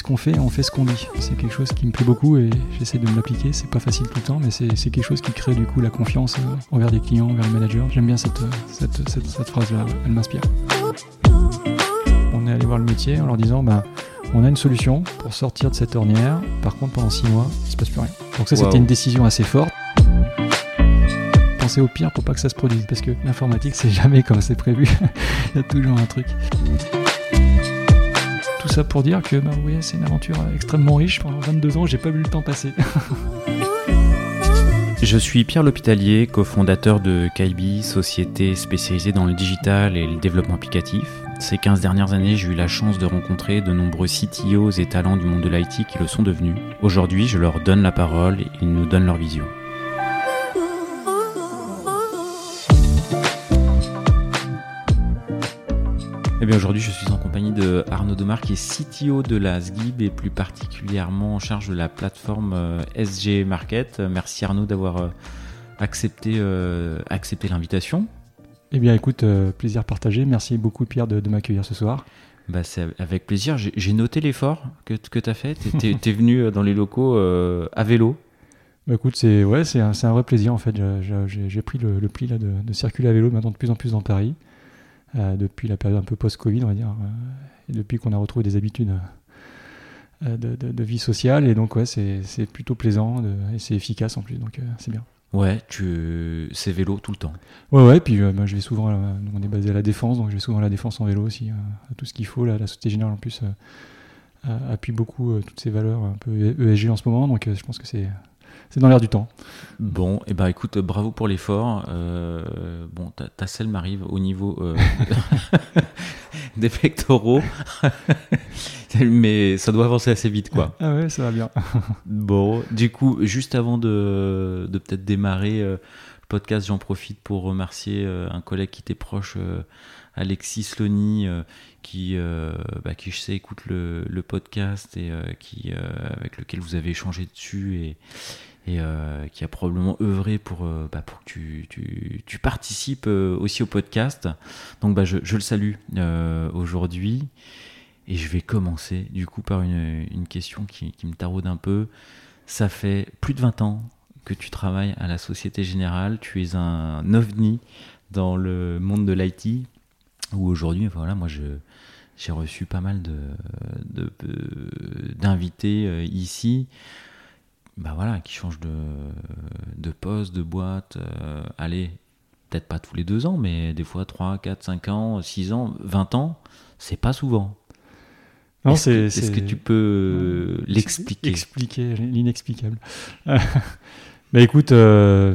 ce qu'on fait, on fait ce qu'on dit. C'est quelque chose qui me plaît beaucoup et j'essaie de me l'appliquer. C'est pas facile tout le temps, mais c'est quelque chose qui crée du coup la confiance euh, envers les clients, envers les managers. J'aime bien cette, cette, cette, phrase-là, elle m'inspire. On est allé voir le métier en leur disant bah, on a une solution pour sortir de cette ornière. Par contre, pendant six mois, il se passe plus rien. Donc ça, c'était une décision assez forte. Pensez au pire pour pas que ça se produise, parce que l'informatique, c'est jamais comme c'est prévu. il y a toujours un truc. Tout ça pour dire que bah, c'est une aventure extrêmement riche. Pendant 22 ans, j'ai pas vu le temps passer. Je suis Pierre L'Hôpitalier, cofondateur de Kaibi, société spécialisée dans le digital et le développement applicatif. Ces 15 dernières années, j'ai eu la chance de rencontrer de nombreux CTOs et talents du monde de l'IT qui le sont devenus. Aujourd'hui, je leur donne la parole et ils nous donnent leur vision. Bien aujourd'hui je suis en compagnie de Arnaud Demar qui est CTO de la SGIB et plus particulièrement en charge de la plateforme euh, SG Market. Merci Arnaud d'avoir euh, accepté, euh, accepté l'invitation. Eh bien écoute, plaisir partagé. Merci beaucoup Pierre de, m'accueillir ce soir. Bah, c'est avec plaisir. J'ai noté l'effort que, que tu as fait. Tu es, venu dans les locaux à vélo. Bah, écoute, c'est ouais, un, un, vrai plaisir en fait. J'ai pris le, pli là, de, de, circuler à vélo maintenant de plus en plus dans Paris. Euh, depuis la période un peu post-Covid, on va dire, euh, et depuis qu'on a retrouvé des habitudes euh, de, vie sociale. Et donc, ouais, c'est plutôt plaisant et c'est efficace en plus, donc c'est bien. Ouais, tu c'est vélo tout le temps. Ouais, ouais, puis bah, je vais souvent, on est basé à la défense, donc je vais souvent à la défense en vélo aussi, tout ce qu'il faut. la Société Générale en plus appuie beaucoup toutes ces valeurs un peu ESG en ce moment, donc je pense que c'est c'est dans l'air du temps. Bon, et eh ben écoute, bravo pour l'effort. Euh, bon, ta, selle m'arrive au niveau euh, des pectoraux, mais ça doit avancer assez vite, quoi. Ah ouais, ça va bien. bon, du coup, juste avant de, de peut-être démarrer euh, le podcast, j'en profite pour remercier un collègue qui était proche. Alexis Slony, qui, bah, qui je sais écoute le, le podcast et qui avec lequel vous avez échangé dessus et, et euh, qui a probablement œuvré pour, euh, bah, pour que tu, tu, tu participes euh, aussi au podcast. Donc bah, je, je le salue aujourd'hui. Et je vais commencer du coup par une, une question qui, qui, me taraude un peu. Ça fait plus de 20 ans que tu travailles à la Société Générale. Tu es un ovni dans le monde de l'IT. Où aujourd'hui, voilà, moi je, j'ai reçu pas mal de, d'invités ici bah voilà, qui change de, de poste, de boîte, euh, allez, peut-être pas tous les deux ans, mais des fois 3, 4, 5 ans, 6 ans, 20 ans, c'est pas souvent. Non, c'est, est-ce, que, tu peux l'expliquer? Expliquer l'inexplicable. mais écoute, euh,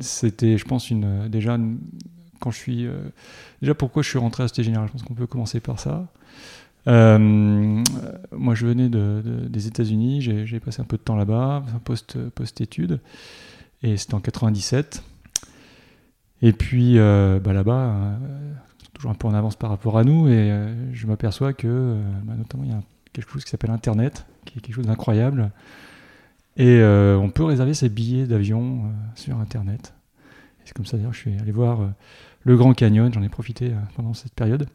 c'était, je pense, une, déjà, quand je suis. Euh, déjà, pourquoi je suis rentré à Société Générale Je pense qu'on peut commencer par ça. Euh, moi, je venais de, des États-Unis, j'ai passé un peu de temps là-bas, post-études, et c'était en 97. Et puis euh, bah, là-bas, euh, toujours un peu en avance par rapport à nous, et je m'aperçois que, bah, notamment, il y a quelque chose qui s'appelle Internet, qui est quelque chose d'incroyable. Et on peut réserver ses billets d'avion sur Internet. C'est comme ça, d'ailleurs, je suis allé voir le Grand Canyon, j'en ai profité pendant cette période.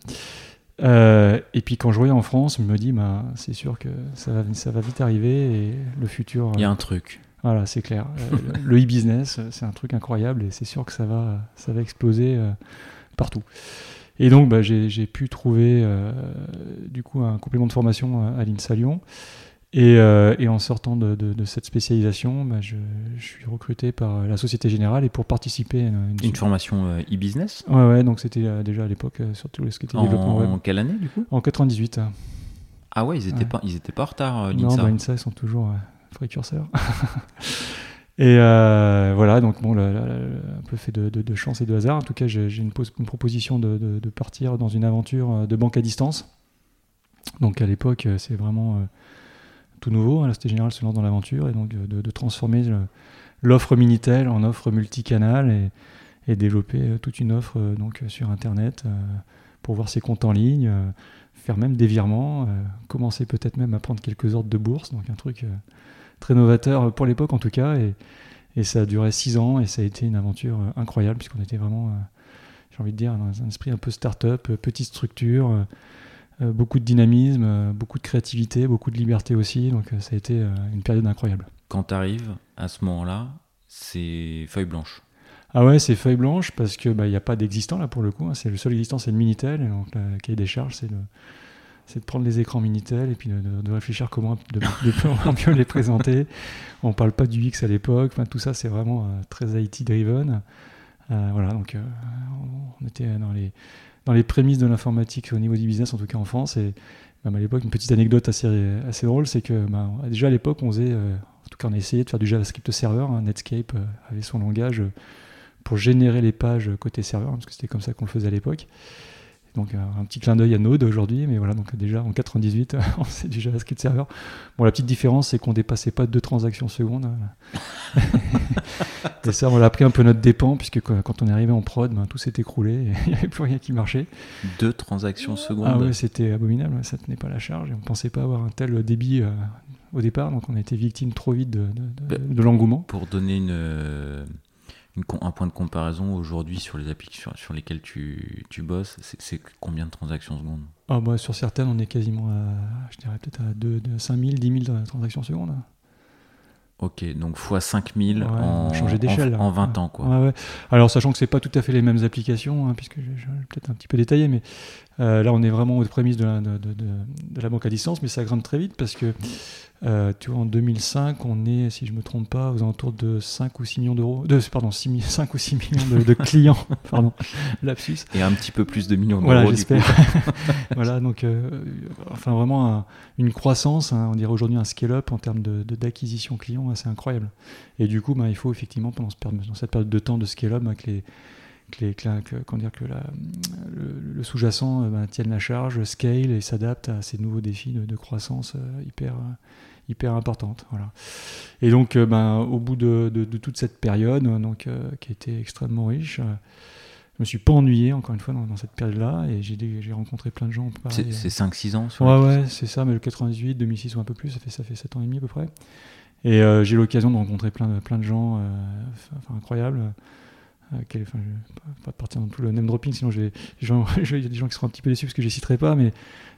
Euh, et puis quand je reviens en France, je me dis, bah, c'est sûr que ça va, ça va vite arriver et le futur. Il y a un truc. Voilà, c'est clair. Euh, le e-business, c'est un truc incroyable et c'est sûr que ça va, ça va exploser euh, partout. Et donc, bah, j'ai pu trouver du coup un complément de formation à l'INSA Lyon. Euh, et, en sortant de, cette spécialisation, bah, je, suis recruté par la Société Générale et pour participer à une, une formation euh, e-business. ouais, ouais, donc c'était euh, déjà à l'époque surtout ce qui était développement web. En quelle année du coup? En 98. Ah ouais, ils étaient pas, ils étaient pas en retard. l'INSA. Non, bah, l'INSA ils sont toujours précurseurs. et voilà, donc bon, un peu fait de, chance et de hasard. En tout cas, j'ai une, une, proposition de, partir dans une aventure de banque à distance. Donc à l'époque, c'est vraiment tout nouveau. Hein, la Générale se lance dans l'aventure et donc de, transformer l'offre Minitel en offre multicanal et, développer euh, toute une offre euh, donc sur Internet euh, pour voir ses comptes en ligne, faire même des virements, commencer peut-être même à prendre quelques ordres de bourse, donc un truc très novateur pour l'époque en tout cas. Et, et, ça a duré six ans et ça a été une aventure incroyable puisqu'on était vraiment, j'ai envie de dire, dans un esprit un peu start-up, petite structure beaucoup de dynamisme, beaucoup de créativité, beaucoup de liberté aussi. Donc ça a été une période incroyable. Quand tu arrives à ce moment-là, c'est feuille blanche. Ah ouais, c'est feuille blanche parce que bah, il n'y a pas d'existant là pour le coup. Hein. C'est le seul existant, c'est le Minitel. Et donc le cahier des charges, c'est de, c'est de prendre les écrans Minitel et puis de, réfléchir comment de, mieux les présenter. On parle pas du X à l'époque. Enfin, tout ça, c'est vraiment euh, très IT driven. Euh, voilà, donc euh, on était dans les dans les prémices de l'informatique au niveau du business, en tout cas en France. Et même à l'époque, une petite anecdote assez assez drôle, c'est que bah, déjà à l'époque, on faisait, en tout cas, on a essayé de faire du JavaScript serveur. Hein. Netscape avait son langage pour générer les pages côté serveur, parce que c'était comme ça qu'on le faisait à l'époque. Donc un petit clin d'œil à Node aujourd'hui, mais voilà, donc déjà en 98, c'est du JavaScript serveur. Bon, la petite différence, c'est qu'on dépassait pas deux transactions secondes. et ça, on l'a pris un peu notre dépend, puisque quand on est arrivé en prod, ben, tout s'est écroulé, il n'y avait plus rien qui marchait. Deux transactions secondes Ah ouais, c'était abominable, ça tenait pas la charge, et on pensait pas avoir un tel débit euh, au départ, donc on a été victime trop vite de, de, de bah, l'engouement. Pour donner une un point de comparaison aujourd'hui sur les applications sur lesquelles tu, tu bosses, c'est combien de transactions secondes? Ah bah, Sur certaines, on est quasiment à, je dirais peut-être à 2, 5000, 10 000 transactions secondes. Ok, donc x 5000 en, en, 20 ans. Quoi. Alors, sachant que c'est pas tout à fait les mêmes applications, hein, puisque je vais peut-être un petit peu détaillé, mais euh, là, on est vraiment aux prémices de la, de, de, de la banque à distance, mais ça grimpe très vite parce que euh, tu vois, en 2005, on est, si je ne me trompe pas, aux alentours de 5 ou 6 millions d'euros, de, pardon, 6, 5 ou 6 millions de, clients, pardon, lapsus. Et un petit peu plus de millions d'euros. Voilà, j'espère. voilà, donc, euh, enfin, vraiment une croissance, hein, on dirait aujourd'hui un scale-up en termes d'acquisition de, clients, assez incroyable. Et du coup, bah, il faut effectivement, pendant, dans cette période de temps de scale-up, bah, que les que, les, que, dire, que la, le, sous-jacent bah, tienne la charge, scale et s'adapte à ces nouveaux défis de, croissance hyper, hyper importante. Voilà. Et donc, euh, ben, au bout de, toute cette période, donc, euh, qui était extrêmement riche, euh, je me suis pas ennuyé, encore une fois, dans, cette période-là, et j'ai rencontré plein de gens. C'est 5-6 ans sur Ouais, ouais, c'est ça, mais le 98, 2006 ou un peu plus, ça fait, ça fait 7 ans et demi à peu près. Et j'ai eu l'occasion de rencontrer plein de, plein de gens enfin, incroyables. Quel, enfin, je vais pas partir dans tout le name dropping, sinon il y a des gens qui seront un petit peu déçus parce que je les citerai pas, mais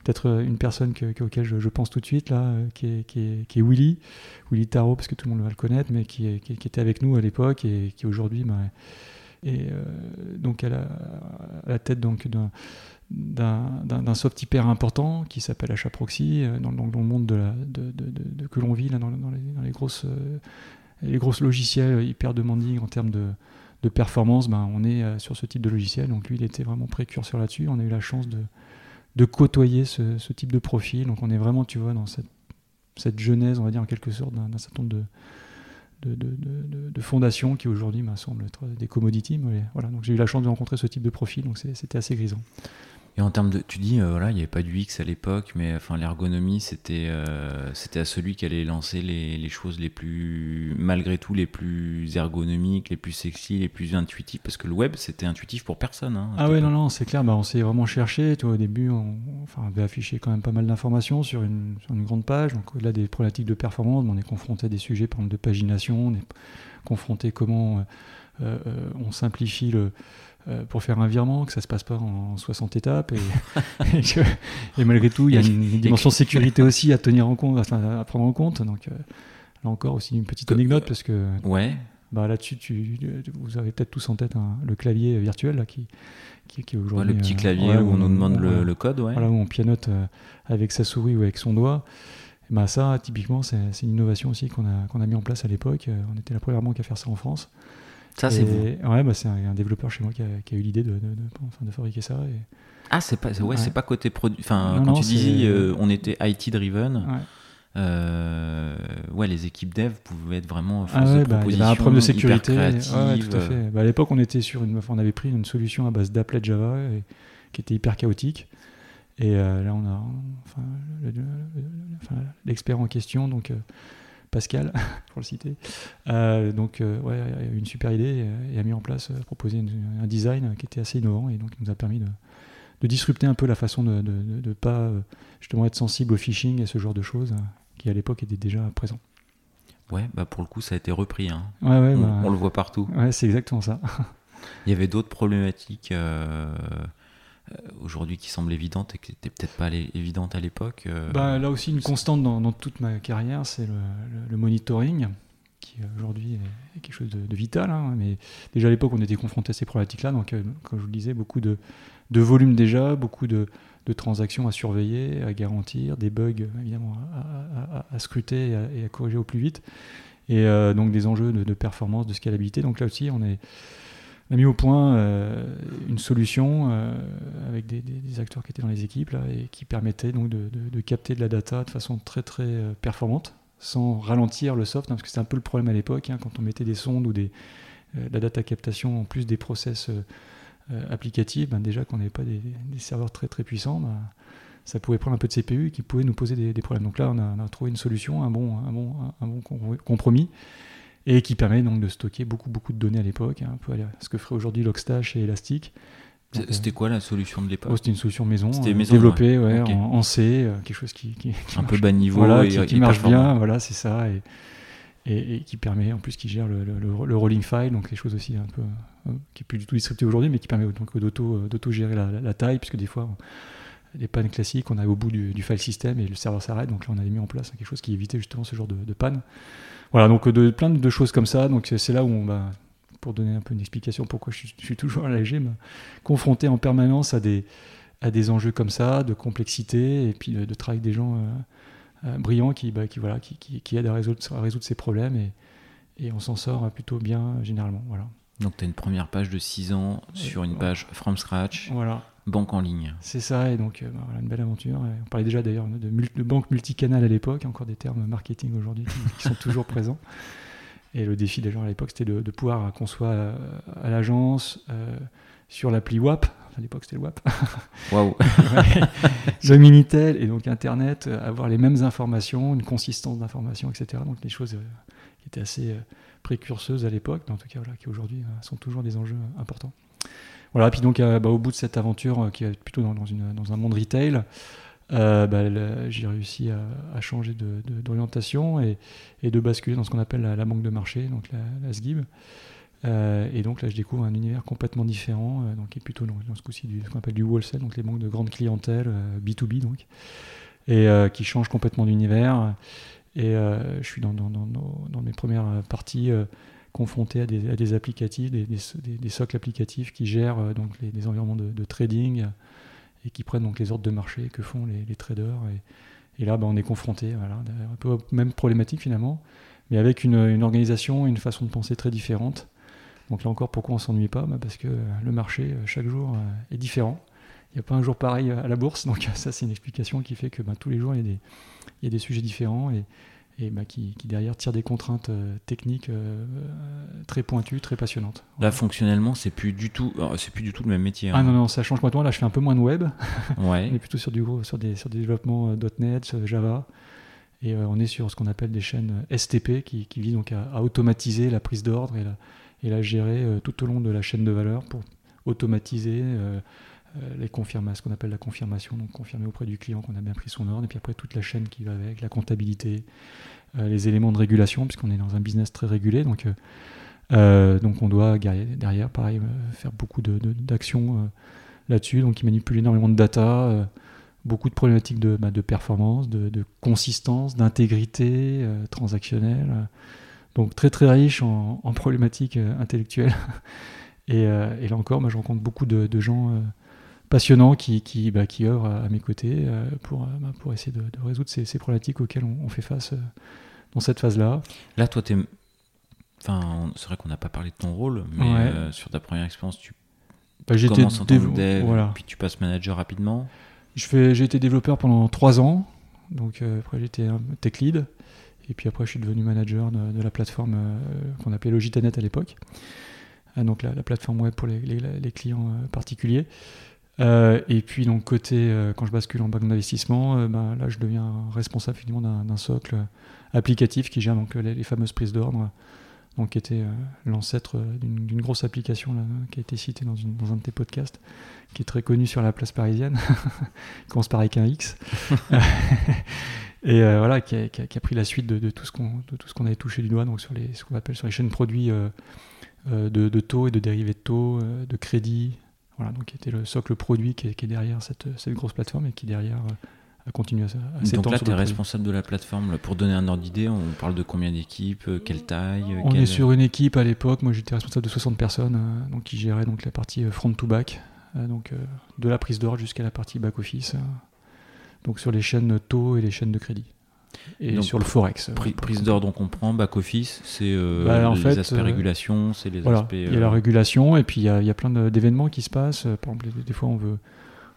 peut-être euh, une personne que, auquel je, pense tout de suite, là, euh, qui est, qui, est, Willy, Willy Tarot, parce que tout le monde va le connaître, mais qui, était avec nous à l'époque et qui aujourd'hui bah, est euh, donc à la, tête d'un soft hyper important qui s'appelle Achat Proxy dans, dans, le monde que l'on vit là, dans, dans, les, dans, les, grosses les grosses logiciels hyper demanding en termes de, de performance ben, on est sur ce type de logiciel donc lui il était vraiment précurseur là-dessus on a eu la chance de, de côtoyer ce, type de profil. Donc on est vraiment, tu vois, dans cette, cette genèse, on va dire en quelque sorte, d'un certain nombre de, de, fondations qui aujourd'hui me semblent être des commodities. voilà, donc j'ai eu la chance de rencontrer ce type de profil, donc c'était assez grisant. Et en termes de, tu dis, euh, voilà, il n'y avait pas du X à l'époque, mais enfin l'ergonomie, c'était, euh, c'était à celui qui allait lancer les, les, choses les plus, malgré tout, les plus ergonomiques, les plus sexy, les plus intuitives, parce que le web, c'était intuitif pour personne. Hein, ah ouais, non, non, c'est clair. Bah, on s'est vraiment cherché. Au début, on, enfin, on avait affiché quand même pas mal d'informations sur une, sur une, grande page. Donc au-delà des problématiques de performance, on est confronté à des sujets, par exemple, de pagination. On est confronté comment euh, on simplifie le pour faire un virement, que ça se passe pas en 60 étapes. Et, malgré tout, il y a une, dimension sécurité aussi à tenir en compte, à, prendre en compte. Donc euh, là encore aussi une petite anecdote parce que ouais. bah, là-dessus, tu, vous avez peut-être tous en tête le clavier virtuel là, qui, qui, aujourd'hui. le petit euh, clavier où on nous demande le, code, ouais. Voilà, où on pianote avec sa souris ou avec son doigt. bah, ça, typiquement, c'est une innovation aussi qu'on a, qu'on a mis en place à l'époque. On était la première banque à faire ça en France. Ça, c'est vous Ouais, bah, c'est un, développeur chez moi qui a, eu l'idée de, de, de, de, fabriquer ça. Et... Ah, c'est pas, ouais, c'est pas côté produit. Enfin, quand tu disais euh, on était IT driven. Ouais. Euh, ouais, les équipes dev pouvaient être vraiment ah ouais, bah, il y avait un problème de sécurité. Ouais, tout à fait. Bah, à l'époque, on était sur une, on avait pris une solution à base d'applet Java et, qui était hyper chaotique. Et euh, là, on a, enfin, l'expert en question, donc Pascal, pour le citer. Euh, donc, euh, ouais, a eu une super idée et, a mis en place, euh, proposé un design qui était assez innovant et donc nous a permis de, disrupter un peu la façon de ne pas justement être sensible au phishing et ce genre de choses qui à l'époque étaient déjà présents. Ouais, bah pour le coup, ça a été repris. Hein. Ouais, ouais, on, bah, on, le voit partout. Ouais, c'est exactement ça. Il y avait d'autres problématiques aujourd'hui qui semble évidente et qui n'était peut-être pas évidente à l'époque bah, Là aussi, une constante dans, toute ma carrière, c'est le, monitoring, qui aujourd'hui est, quelque chose de, vital. Hein, mais déjà à l'époque, on était confronté à ces problématiques-là. Donc, comme je vous le disais, beaucoup de, volume déjà, beaucoup de, transactions à surveiller, à garantir, des bugs évidemment à, scruter et à, corriger au plus vite. Et donc des enjeux de, performance, de scalabilité. Donc là aussi, on est a mis au point euh, une solution euh, avec des, acteurs qui étaient dans les équipes et qui permettait donc de, capter de la data de façon très très euh, performante sans ralentir le soft, hein, parce que c'était un peu le problème à l'époque hein, quand on mettait des sondes ou des, la data captation en plus des process applicatifs, ben déjà qu'on n'avait pas des, serveurs très très puissants, ben, ça pouvait prendre un peu de CPU et qui pouvait nous poser des, problèmes. Donc là, on a, on a, trouvé une solution, un bon, un bon, un bon compromis et qui permet donc de stocker beaucoup beaucoup de données à l'époque, hein, un peu ce que ferait aujourd'hui Logstash et Elastic. C'était quoi la solution de l'époque? Oh, C'était une solution maison, euh, développée ouais. en, C, euh, quelque chose qui, un peu bas niveau voilà, et, qui, marche bien, voilà, c'est ça, et, et, qui permet en plus qui gère le, le, rolling file, donc quelque chose aussi un peu euh, qui est plus du tout distribué aujourd'hui, mais qui permet donc d'auto gérer la, la, taille, puisque des fois les pannes classiques, on est au bout du, du, file system et le serveur s'arrête, donc là on avait mis en place quelque chose qui évitait justement ce genre de, de panne. Voilà, donc de, plein de choses comme ça. Donc c'est là où pour donner un peu une explication pourquoi je suis, toujours à l'AG, confronté en permanence à des, à des enjeux comme ça, de complexité, et puis de, travail avec des gens euh, euh, brillants qui, bah, qui, voilà, qui, aident à résoudre, à résoudre ces problèmes, et, et on s'en sort plutôt bien généralement. Voilà. Donc tu as une première page de 6 ans sur une page from scratch. Voilà banque en ligne. C'est ça, et donc euh, bah, voilà, une belle aventure. on parlait déjà d'ailleurs de, de, banque multicanale à l'époque, encore des termes marketing aujourd'hui qui, sont toujours présents. Et le défi déjà à l'époque, c'était de, pouvoir qu'on soit euh, à, l'agence, euh, sur l'appli WAP, à l'époque c'était le WAP, Waouh le Minitel et donc Internet, avoir les mêmes informations, une consistance d'informations, etc. Donc des choses qui étaient assez précurseuses à l'époque, mais en tout cas voilà, qui aujourd'hui sont toujours des enjeux importants. Voilà, puis donc euh, bah, au bout de cette aventure euh, qui est plutôt dans, un monde retail, euh, bah, j'ai réussi à, changer d'orientation et, de basculer dans ce qu'on appelle la, banque de marché, donc la, SGIB. et donc là, je découvre un univers complètement différent, donc qui est plutôt dans, ce coup-ci ce qu'on appelle du wholesale, donc les banques de grande clientèle, B2B donc, et qui change complètement d'univers. Et je suis dans, mes premières parties confronté à des, des applicatifs, des, des, socles applicatifs qui gèrent euh, donc les, environnements de, trading et qui prennent donc les ordres de marché que font les, traders. Et, là, bah, on est confronté voilà, un peu aux mêmes finalement, mais avec une, une, organisation, une façon de penser très différente. Donc là encore, pourquoi on s'ennuie pas bah, Parce que le marché, euh, chaque jour, euh, est différent. Il n'y a pas un jour pareil à la bourse, donc ça c'est une explication qui fait que bah, tous les jours il y, a des, il y a des sujets différents et, et bah, qui, derrière tire des contraintes euh, techniques euh, très pointues, très passionnantes. Là, fonctionnellement, c'est plus du tout, c'est plus du tout le même métier. Ah hein. non non, ça change complètement. Là, je fais un peu moins de web. Ouais. on est plutôt sur du sur des sur des développements euh, .NET, Java, et on est sur ce qu'on appelle des chaînes STP qui, qui visent donc à, automatiser la prise d'ordre et la et la gérer tout au long de la chaîne de valeur pour automatiser euh, les confirmations, ce qu'on appelle la confirmation, donc confirmer auprès du client qu'on a bien pris son ordre, et puis après toute la chaîne qui va avec, la comptabilité, euh, les éléments de régulation, puisqu'on est dans un business très régulé, donc, euh, donc on doit derrière, pareil, faire beaucoup d'actions là-dessus, donc il manipule énormément de data, beaucoup de problématiques de, bah, de performance, de, consistance, d'intégrité transactionnelle, donc très très riche en, problématiques intellectuelles. Et, là encore, moi, je rencontre beaucoup de, de gens passionnants qui, qui, bah, qui œuvrent à, mes côtés euh, pour, euh, bah, pour essayer de, résoudre ces, ces, problématiques auxquelles on, fait face euh, dans cette phase-là. Là, toi, es... enfin, c'est vrai qu'on n'a pas parlé de ton rôle, mais sur ta première expérience, tu bah, commences en tant que dev, puis tu passes manager rapidement. J'ai été développeur pendant trois ans, donc après j'étais tech lead, et puis après je suis devenu manager de, la plateforme qu'on appelait Logitanet à l'époque, donc la, la, plateforme web pour les, les, les clients particuliers. Euh, et puis donc côté, euh, quand je bascule en banque d'investissement, euh, ben, là je deviens responsable finalement d'un socle applicatif qui gère donc les, fameuses prises d'ordre, donc qui était l'ancêtre d'une grosse application qui a été citée dans, un de tes podcasts, qui est très connue sur la place parisienne, commence par avec un X, et voilà qui a, pris la suite de, de tout ce qu'on avait touché du doigt, donc sur les, ce qu'on appelle sur les chaînes produits de, taux et de dérivés de taux, de crédit, Voilà, donc qui était le socle produit qui est, qui est derrière cette, cette, grosse plateforme et qui derrière a continué à, à Donc là, tu es responsable de la plateforme. Pour donner un ordre d'idée, on parle de combien d'équipes, quelle taille On quelle... est sur une équipe à l'époque, moi j'étais responsable de 60 personnes, donc qui gérait donc la partie front to back, donc de la prise d'ordre jusqu'à la partie back office, donc sur les chaînes taux et les chaînes de crédit et donc, sur le forex. Prise, prise d'ordre, on comprend. Back office, c'est euh, bah, les fait, aspects euh, régulation, c'est les voilà, aspects. Il y a la régulation et puis il y a, il y a plein d'événements qui se passent. Par exemple, des fois on veut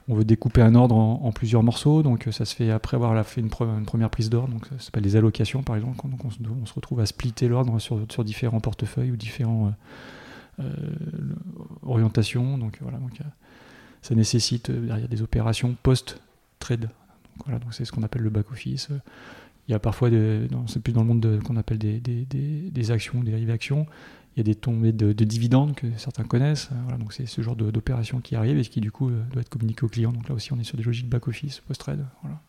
on veut découper un ordre en, en, plusieurs morceaux, donc ça se fait après avoir fait une, pre une première prise d'ordre, donc ça s'appelle des allocations par exemple, donc on se, on se retrouve à splitter l'ordre sur, sur, différents portefeuilles ou différentes euh, orientations, donc voilà, donc ça nécessite derrière des opérations post-trade. Donc voilà, donc c'est ce qu'on appelle le back-office. Il y a parfois, c'est plus dans le monde qu'on appelle des, des, des, actions, des dérivés actions. Il y a des tombées de, de dividendes que certains connaissent. Voilà, donc c'est ce genre d'opération qui arrive et qui du coup doit être communiqué aux clients. Donc là aussi, on est sur des logiques back-office, post-trade. Voilà.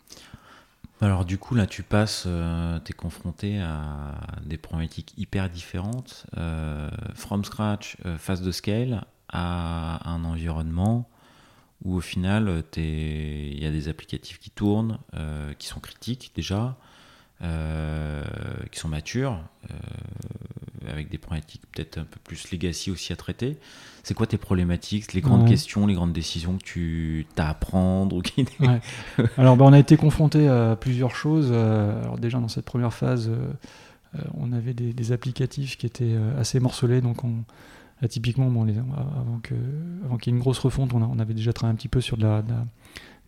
Alors du coup, là, tu passes, euh, tu es confronté à des problématiques hyper différentes, euh, from scratch, euh, phase de scale, à un environnement où au final, il y a des applicatifs qui tournent, euh, qui sont critiques déjà, euh, qui sont matures, euh, avec des problématiques peut-être un peu plus legacy aussi à traiter. C'est quoi tes problématiques, les grandes ouais. questions, les grandes décisions que tu as à prendre ou qui... ouais. Alors, bah, on a été confronté à plusieurs choses. alors déjà, dans cette première phase, on avait des, des, applicatifs qui étaient assez morcelés, donc on Là, typiquement, bon, les, avant qu'il avant qu y ait une grosse refonte, on, a, on, avait déjà travaillé un petit peu sur de la, de la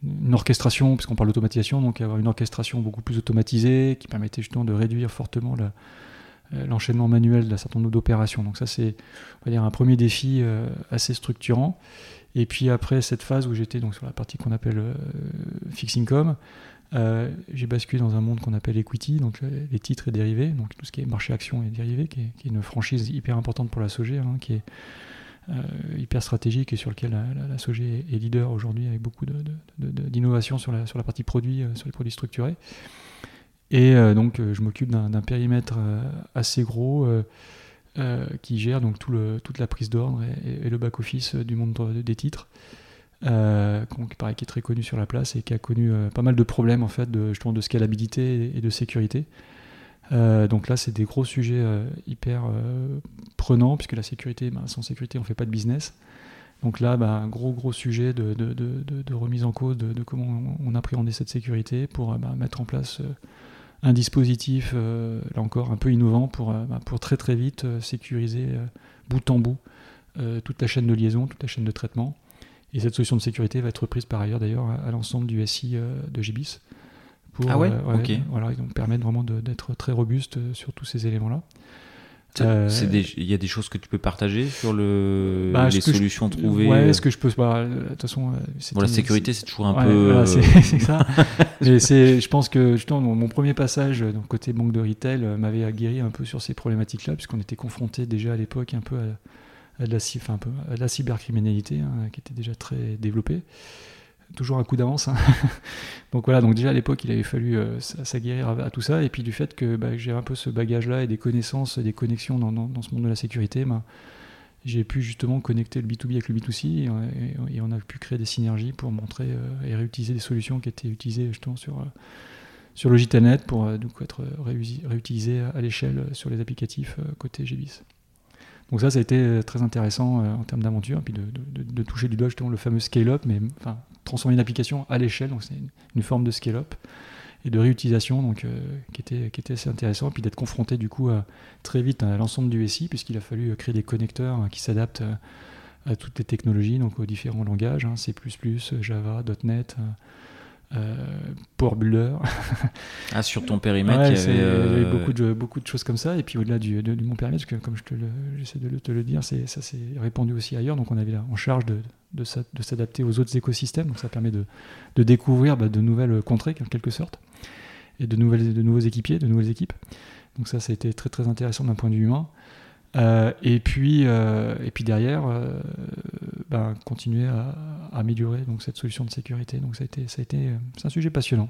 une orchestration, puisqu'on parle d'automatisation, donc avoir une orchestration beaucoup plus automatisée qui permettait justement de réduire fortement l'enchaînement la, manuel d'un certain nombre d'opérations. Donc ça, c'est on va dire un premier défi euh, assez structurant. Et puis après cette phase où j'étais donc sur la partie qu'on appelle euh, fixed income, euh, j'ai basculé dans un monde qu'on appelle equity, donc euh, les titres et dérivés, donc tout ce qui est marché action et dérivés, qui est, une franchise hyper importante pour la SOG, hein, qui est euh, hyper stratégique et sur lequel la, SOG est leader aujourd'hui avec beaucoup d'innovation sur la, partie produit, euh, sur les produits structurés. Et euh, donc je m'occupe d'un périmètre assez gros qui gère donc toute la prise d'ordre et, le back-office du monde des titres euh, qui est très connu sur la place et qui a connu euh, pas mal de problèmes en fait de, de scalabilité et de sécurité. Euh, donc là, c'est des gros sujets euh, hyper euh, prenants, puisque la sécurité, bah, sans sécurité, on fait pas de business. Donc là, bah, un gros gros sujet de, remise en cause de, comment on, appréhendait cette sécurité pour bah, mettre en place un dispositif, là encore, un peu innovant pour, bah, très très vite sécuriser bout en bout toute la chaîne de liaison, toute la chaîne de traitement. Et cette solution de sécurité va être prise par ailleurs d'ailleurs à, à l'ensemble du SI de GBIS. Ah ouais, euh, Ok. Voilà, donc permettre vraiment d'être très robuste euh, sur tous ces éléments-là. Il euh, y a des choses que tu peux partager sur le, bah, les solutions je, trouvées Ouais, ce que je peux. Bah, de toute façon. Bon, la sécurité, c'est toujours un ouais, peu. Voilà, c'est ça. Mais je pense que justement, mon, mon premier passage, donc, côté banque de retail, m'avait aguerri un peu sur ces problématiques-là, puisqu'on était confronté déjà à l'époque un peu à, à, de la, enfin, un peu à de la cybercriminalité, hein, qui était déjà très développée toujours un coup d'avance. Hein. donc voilà, donc déjà à l'époque, il avait fallu euh, s'aguerrir à, tout ça. Et puis du fait que bah, j'ai un peu ce bagage-là et des connaissances, et des connexions dans, ce monde de la sécurité, bah, j'ai pu justement connecter le B2B avec le B2C et, et, et on a pu créer des synergies pour montrer euh, et réutiliser des solutions qui étaient utilisées justement sur, euh, sur Logitelnet pour euh, être réutilisées à l'échelle sur les applicatifs euh, côté GBIS. Donc ça, ça a été très intéressant euh, en termes d'aventure, puis de, de, de, toucher du doigt justement le fameux scale-up, mais enfin, transformer une application à l'échelle, donc c'est une, forme de scale-up et de réutilisation, donc euh, qui, était, qui était assez intéressant, puis d'être confronté du coup à, très vite à l'ensemble du SI, puisqu'il a fallu créer des connecteurs hein, qui s'adaptent à, à, toutes les technologies, donc aux différents langages, hein, C++, Java, .NET. Euh, Builder. ah, sur ton périmètre, ouais, il, y avait, euh... il y avait, beaucoup, de, beaucoup de choses comme ça. Et puis au-delà du, de, de, mon périmètre, parce que comme j'essaie de te le dire, ça s'est répandu aussi ailleurs. Donc on avait là en charge de, de, de s'adapter aux autres écosystèmes. Donc ça permet de, de découvrir bah, de nouvelles contrées, en quelque sorte, et de, nouvelles, de nouveaux équipiers, de nouvelles équipes. Donc ça, ça a été très très intéressant d'un point de vue humain. Euh, et, puis, euh, et puis derrière, euh, ben, continuer à, améliorer donc, cette solution de sécurité. Donc ça a été, a été, c'est un sujet passionnant.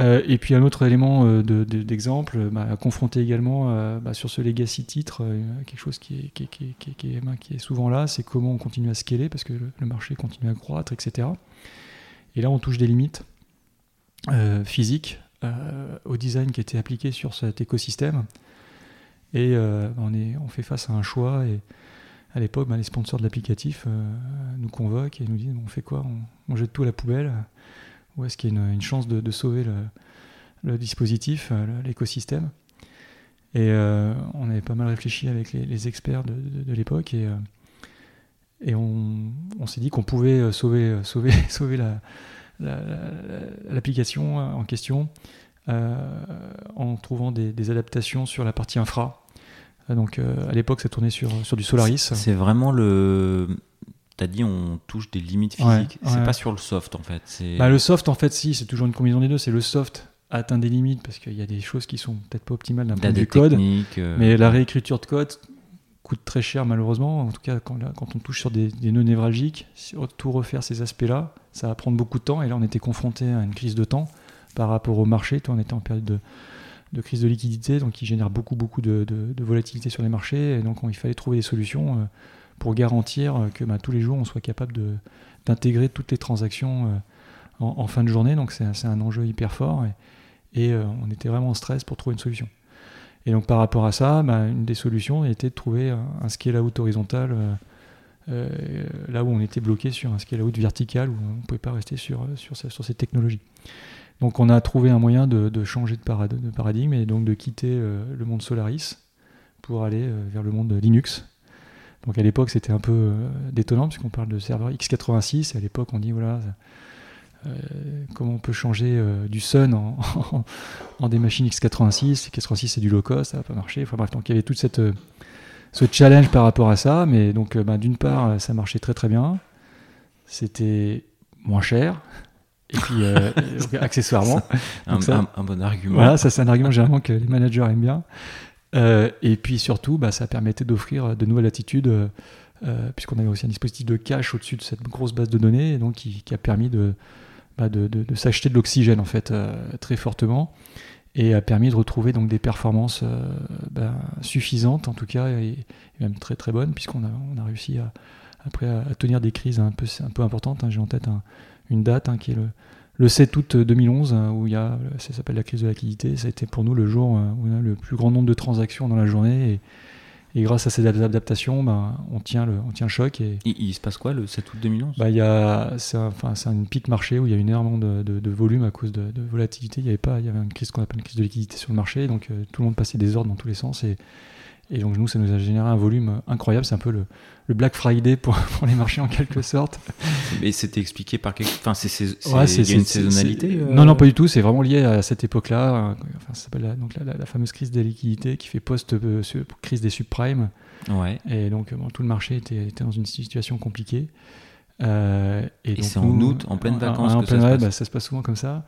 Et puis un autre élément de- de- d'exemple, bah, confronté également bah, sur ce legacy titre, quelque chose qui est, souvent là, c'est comment on continue à scaler parce que le, le marché continue à croître, etc. Et là, on touche des limites physiques au design qui était appliqué sur cet écosystème. Et euh, on, est, on fait face à un choix. Et à l'époque, bah, les sponsors de l'applicatif euh, nous convoquent et nous disent on fait quoi? On, jette tout à la poubelle. Ou est-ce qu'il y a une, chance de, sauver le, dispositif, euh, l'écosystème? Et on avait pas mal réfléchi avec les, experts de, l'époque et, et on, s'est dit qu'on pouvait sauver, sauver, sauver la- la- la- l'application en question en trouvant des, des adaptations sur la partie infra. Euh, Donc euh, à l'époque, ça tournait sur, sur du Solaris. C'est vraiment le. T'as dit on touche des limites Ouais, physiques. c'est ouais. pas sur le soft en fait. Bah, le soft, en fait, si, c'est toujours une combinaison des deux. C'est le soft atteint des limites parce qu'il y a des choses qui sont peut-être pas optimales d'un point de vue code. euh, Mais la réécriture de code coûte très cher malheureusement. En tout cas, quand, là, quand on touche sur des, des nœuds névralgiques, tout refaire ces aspects-là, ça va prendre beaucoup de temps. Et là, on était confronté à une crise de temps par rapport au marché. On était en période de, crise de liquidité, donc qui génère beaucoup, beaucoup de, volatilité sur les marchés. Et donc, on- il fallait trouver des solutions euh, pour garantir euh, que bah, tous les jours, on soit capable d'intégrer toutes les transactions euh, en, fin de journée. Donc, c'est un- enjeu hyper fort. Et, on était vraiment en stress pour trouver une solution. Et donc par rapport à ça, bah, une des solutions était de trouver un, scale-out horizontal là où on était bloqué sur un scale-out vertical où on ne pouvait pas rester sur, euh, sur, ce- sur cette technologie. Donc on a trouvé un moyen de, changer de, parad- de paradigme et donc de quitter euh, le monde Solaris pour aller euh, vers le monde Linux. Donc à l'époque c'était un peu euh, détonnant puisqu'on parle de serveur x86 et à l'époque on dit voilà comment on peut changer du Sun en, en, en des machines x86 x86 c'est du low cost ça va pas marcher. Enfin bref donc il y avait toute cette ce challenge par rapport à ça. Mais donc bah, d'une part ça marchait très très bien. C'était moins cher et puis euh, accessoirement un, ça- un- un bon argument. voilà, ça c'est un argument généralement que les managers aiment bien. Euh, et puis surtout, bah, ça permettait d'offrir de nouvelles attitudes, euh, puisqu'on avait aussi un dispositif de cache au-dessus de cette grosse base de données, et donc qui, qui a permis de, bah, de, de- de s'acheter de l'oxygène en fait très fortement, et a permis de retrouver donc des performances bah, suffisantes en tout cas, et, et même très très bonnes, puisqu'on a, on a réussi à, après à, à tenir des crises un peu, un peu importantes. hein. J'ai en tête un- une date hein, qui est le, le 7 août 2011, hein, où il y a, ça s'appelle la crise de liquidité, ça a été pour nous le jour euh, où on a le plus grand nombre de transactions dans la journée. Et, et grâce à ces adaptations, ben, on, tient le, on tient le choc. Et Il, il se passe quoi le 7 août 2011 bah, c'est un, enfin, c'est un pic marché où il y a une énormément de, de, de volume à cause de, de volatilité. Il y avait pas, il y avait une crise qu'on appelle une crise de liquidité sur le marché, donc euh, tout le monde passait des ordres dans tous les sens. Et, et donc nous, ça nous a généré un volume incroyable. C'est un peu le, le Black Friday pour, pour les marchés en quelque sorte. Mais c'était expliqué par quelque. Enfin, c'est, Ouais, une saisonnalité. euh, Non, non, pas du tout. C'est vraiment lié à cette époque-là. euh, Enfin, ça s'appelle la, donc la, la- la fameuse crise des liquidités qui fait post-crise des subprimes. Ouais. Et donc, euh, bon, tout le marché était, était dans une situation compliquée. Euh, Et c'est en août, en pleine vacances en que ça pleine- se passe. bah, ça se passe souvent comme ça.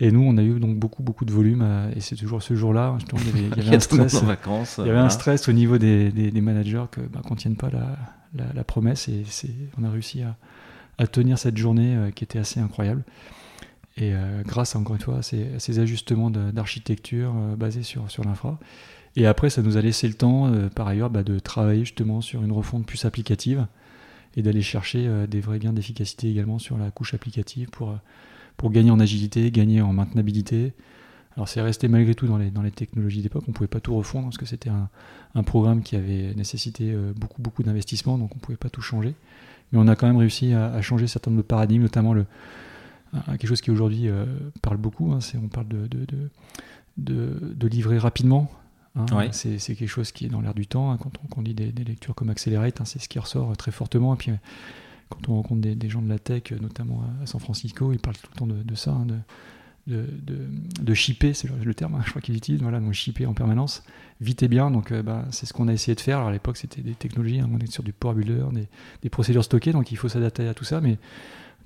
Et nous, on a eu donc beaucoup, beaucoup de volume. euh, et c'est toujours ce jour-là. Il y avait, il y avait un stress. en vacances. Il y avait un stress au niveau des, des- des managers que bah, qu'on tienne pas la, la- la promesse et on a réussi à, à tenir cette journée euh, qui était assez incroyable. Et grâce encore une fois à ces, à ces ajustements d'architecture basés sur, sur l'infra. Et après, ça nous a laissé le temps, par ailleurs, bah, de travailler justement sur une refonte plus applicative et d'aller chercher euh, des vrais gains d'efficacité également sur la couche applicative pour, euh, pour gagner en agilité, gagner en maintenabilité. Alors c'est resté malgré tout dans les, dans les technologies d'époque, on ne pouvait pas tout refondre parce que c'était un, programme qui avait nécessité euh, beaucoup, beaucoup d'investissements, donc on ne pouvait pas tout changer. Mais on a quand même réussi à, changer certains de paradigmes, notamment le, quelque chose qui aujourd'hui parle beaucoup, hein, c'est on parle de, de- de livrer rapidement. Hein. Ouais. c'est, quelque chose qui est dans l'air du temps. hein, quand on, quand on lit des, des lectures comme Accelerate, hein, c'est ce qui ressort très fortement. Et puis euh, quand on rencontre des, des gens de la tech, euh, notamment à, San Francisco, ils parlent tout le temps de, de ça, de, de, de, de shipper, c'est le, terme, je crois qu'ils utilisent, voilà, donc shipper en permanence, vite et bien. Donc euh, bah, c'est ce qu'on a essayé de faire. Alors à l'époque, c'était des technologies, on est sur du Power Builder, des, des procédures stockées, donc il faut s'adapter à tout ça. Mais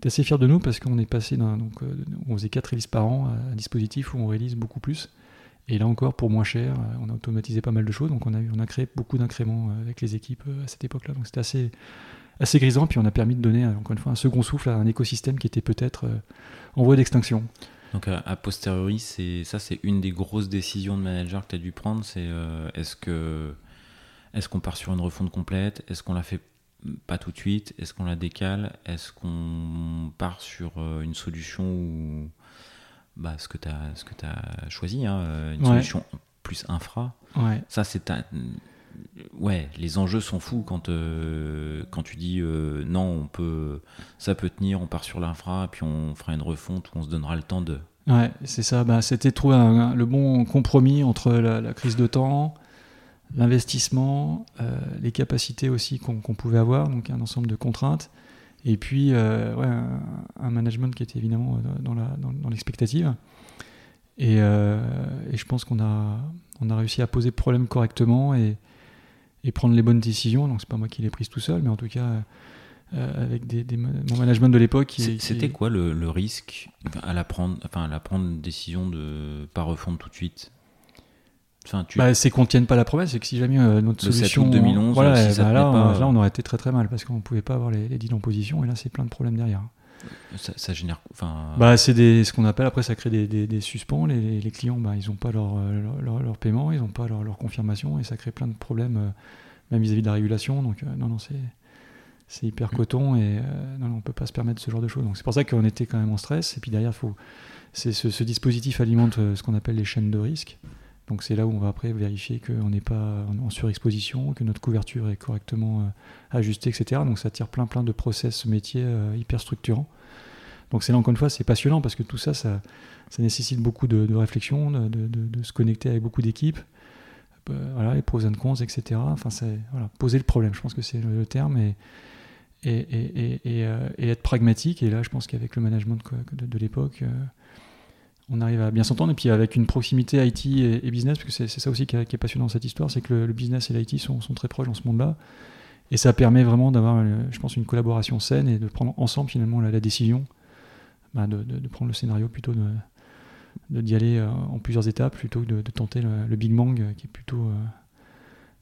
est assez fiers de nous parce qu'on est passé d'un. Donc, euh, on faisait 4 releases par an à un dispositif où on release beaucoup plus. Et là encore, pour moins cher, euh, on a automatisé pas mal de choses. Donc on a, on a créé beaucoup d'incréments euh, avec les équipes euh, à cette époque-là. Donc c'était assez, assez grisant. Puis on a permis de donner, encore une fois, un second souffle à un écosystème qui était peut-être en voie d'extinction. Donc a posteriori, c'est ça, c'est une des grosses décisions de manager que tu as dû prendre. C'est est-ce que est-ce qu'on part sur une refonte complète? Est-ce qu'on la fait pas tout de suite? Est-ce qu'on la décale? Est-ce qu'on part sur une solution où bah, ce que tu as, choisi, hein, une solution plus infra. Ouais. Ça, c'est ouais, les enjeux sont fous quand, euh, quand tu dis euh, non, on peut, ça peut tenir, on part sur l'infra, puis on fera une refonte où on se donnera le temps de. Ouais, c'est ça. Bah, C'était trouver le bon compromis entre la, crise de temps, l'investissement, euh, les capacités aussi qu'on pouvait avoir, donc un ensemble de contraintes, et puis ouais, un, management qui était évidemment dans l'expectative. Dans, dans et, et, je pense qu'on a, on a réussi à poser le problème correctement et, et prendre les bonnes décisions. Donc c'est pas moi qui l'ai prise tout seul, mais en tout cas euh, avec des, mon management de l'époque. C'était quoi le, risque à la prendre, enfin à la prendre une décision de pas refondre tout de suite? Enfin, tu... bah, c'est qu'on tienne pas la promesse, c'est que si jamais euh, notre solution, 2011, voilà, si bah là, pas, là, on aurait été très très mal parce qu'on pouvait pas avoir les, les deals en position et là c'est plein de problèmes derrière. Ça, génère. Enfin... Bah, c'est ce qu'on appelle après, ça crée des, des, des suspens. Les, les, clients, bah, ils n'ont pas leur, leur, leur, paiement, ils n'ont pas leur, confirmation et ça crée plein de problèmes, euh, même vis-à-vis de la régulation. Donc, euh, non, non, c'est, c'est hyper mm. coton et euh, non, non, on ne peut pas se permettre ce genre de choses. Donc, c'est pour ça qu'on était quand même en stress. Et puis derrière, faut, c'est, ce, ce, dispositif alimente ce qu'on appelle les chaînes de risque. Donc, c'est là où on va après vérifier qu'on n'est pas en surexposition, que notre couverture est correctement ajustée, etc. Donc, ça tire plein, plein de process métiers hyper structurants. Donc c'est là encore une fois, c'est passionnant parce que tout ça, ça, nécessite beaucoup de, réflexion, de, se connecter avec beaucoup d'équipes, euh, voilà, les pros and cons, etc. Enfin, c'est voilà, poser le problème, je pense que c'est le, terme, et, euh, être pragmatique. Et là, je pense qu'avec le management de, l'époque, euh, on arrive à bien s'entendre. Et puis avec une proximité IT et, business, parce que c'est ça aussi qui, est passionnant dans cette histoire, c'est que le, business et l'IT sont, sont, très proches dans ce monde-là. Et ça permet vraiment d'avoir, je pense, une collaboration saine et de prendre ensemble finalement la décision bah, de, prendre le scénario plutôt de d'y aller euh, en plusieurs étapes plutôt que de, tenter le, Big Bang euh, qui est plutôt euh,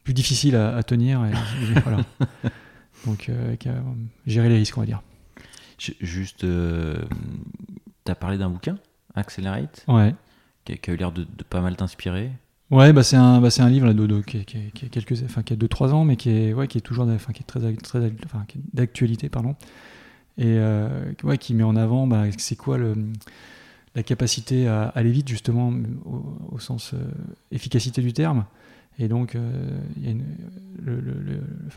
plus difficile à, tenir. Et, Donc, gérer les risques, on va dire. Juste, tu as parlé d'un bouquin, Accelerate, ouais. qui, a, eu l'air de, pas mal t'inspirer. Ouais, bah c'est un, bah un livre là, de, qui, qui, a quelques, enfin, qui a 2-3 ans, mais qui est, ouais, qui est toujours enfin, qui est très, très d'actualité. pardon et euh, ouais, qui met en avant bah, c'est quoi le, la capacité à aller vite justement au, sens euh, efficacité du terme. Et donc, euh,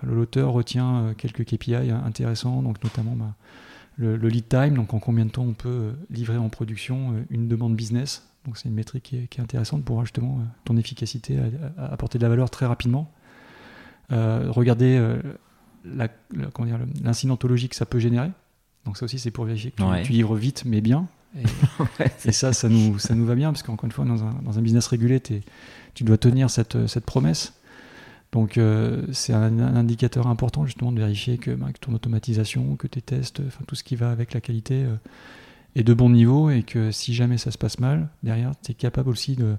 l'auteur retient quelques KPI intéressants, donc notamment bah, le, lead time, donc en combien de temps on peut livrer en production une demande business. Donc c'est une métrique qui est, intéressante pour justement ton efficacité à, apporter de la valeur très rapidement. regarder l'incidentologie que ça peut générer. Donc ça aussi, c'est pour vérifier que tu, livres vite, mais bien. Et, ça, ça nous, ça nous va bien, parce qu'encore une fois, dans un, dans un business régulé, tu dois tenir cette, cette promesse. Donc euh, c'est un, indicateur important justement de vérifier que, bah, que ton automatisation, que tes tests, enfin tout ce qui va avec la qualité euh, est de bon niveau et que si jamais ça se passe mal, derrière, tu es capable aussi de,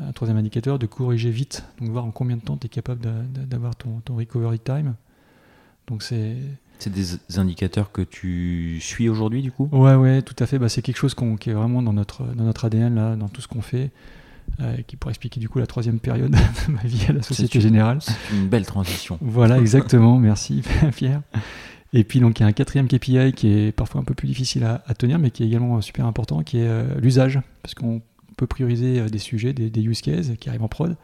un troisième indicateur, de corriger vite, donc voir en combien de temps tu es capable d'avoir ton, ton recovery time. Donc c'est c'est des indicateurs que tu suis aujourd'hui, du coup? Ouais, ouais, tout à fait. Bah, c'est quelque chose qui est vraiment dans notre, dans notre ADN, là, dans tout ce qu'on fait, euh, qui pourrait expliquer du coup la troisième période de ma vie à la Société Générale. C'est une belle transition. Voilà, exactement. Merci, Pierre. Et puis, donc, il y a un quatrième KPI qui est parfois un peu plus difficile à, tenir, mais qui est également super important, qui est euh, l'usage. Parce qu'on peut prioriser euh, des sujets, des, des, use cases qui arrivent en prod.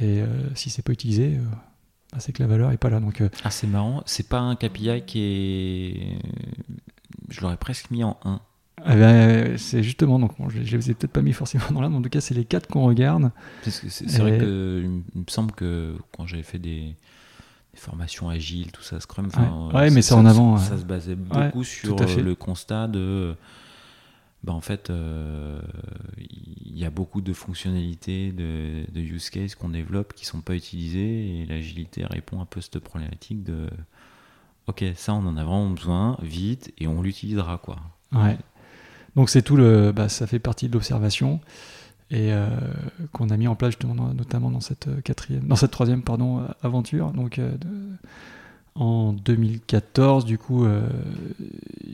Et si c'est pas utilisé, ah, c'est que la valeur est pas là. Donc, euh, Ah, c'est marrant. C'est pas un KPI qui est. Je l'aurais presque mis en 1. Ah ben, c'est justement, donc je, ne les ai peut-être pas mis forcément dans mais en tout cas, c'est les quatre qu'on regarde. C'est vrai que il me semble que quand j'avais fait des, formations agiles, tout ça, Scrum, ouais, mais c'est en avant. Ça, se basait beaucoup sur le constat de bah en fait, euh, il y a beaucoup de fonctionnalités, de, use cases qu'on développe qui sont pas utilisées et l'agilité répond un peu à cette problématique de ok, ça on en a vraiment besoin, vite et on l'utilisera quoi. Ouais. Donc c'est tout le, bah, ça fait partie de l'observation et euh, qu'on a mis en place notamment dans cette quatrième, dans cette troisième pardon aventure. Donc euh, en 2014, du coup,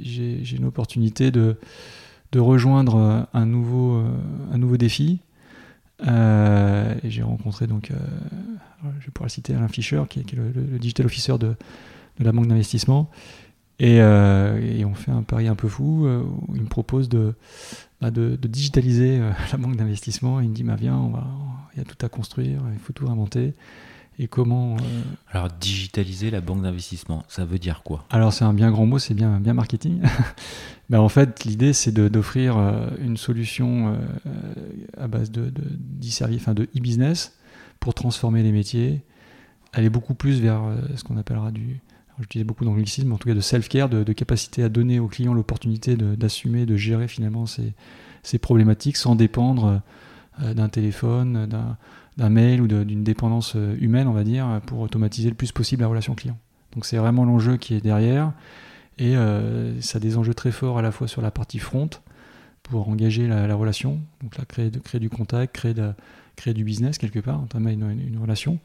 j'ai une opportunité de de rejoindre un nouveau, un nouveau défi. j'ai rencontré donc, je vais pouvoir le citer, Alain Fischer, qui est, le, digital officer de, de la banque d'investissement. Et, et, on fait un pari un peu fou où il me propose de, bah, de, digitaliser la banque d'investissement. Il me dit bah, Viens, on va, il y a tout à construire, il faut tout inventer et comment. Euh, Alors, digitaliser la banque d'investissement, ça veut dire quoi? Alors, c'est un bien grand mot, c'est bien, bien marketing. ben, en fait, l'idée, c'est d'offrir euh, une solution euh, à base de, de, enfin, de e-business pour transformer les métiers, aller beaucoup plus vers ce qu'on appellera du. J'utilise beaucoup d'anglicisme, en tout cas de self-care, de, capacité à donner aux clients l'opportunité d'assumer, de, gérer finalement ces, problématiques sans dépendre d'un téléphone, d'un mail ou d'une dépendance euh, humaine, on va dire, pour automatiser le plus possible la relation client. Donc c'est vraiment l'enjeu qui est derrière. Et euh, ça a des enjeux très forts à la fois sur la partie front, pour engager la, relation, donc là, créer, du contact, créer, du business quelque part, entamer une, relation.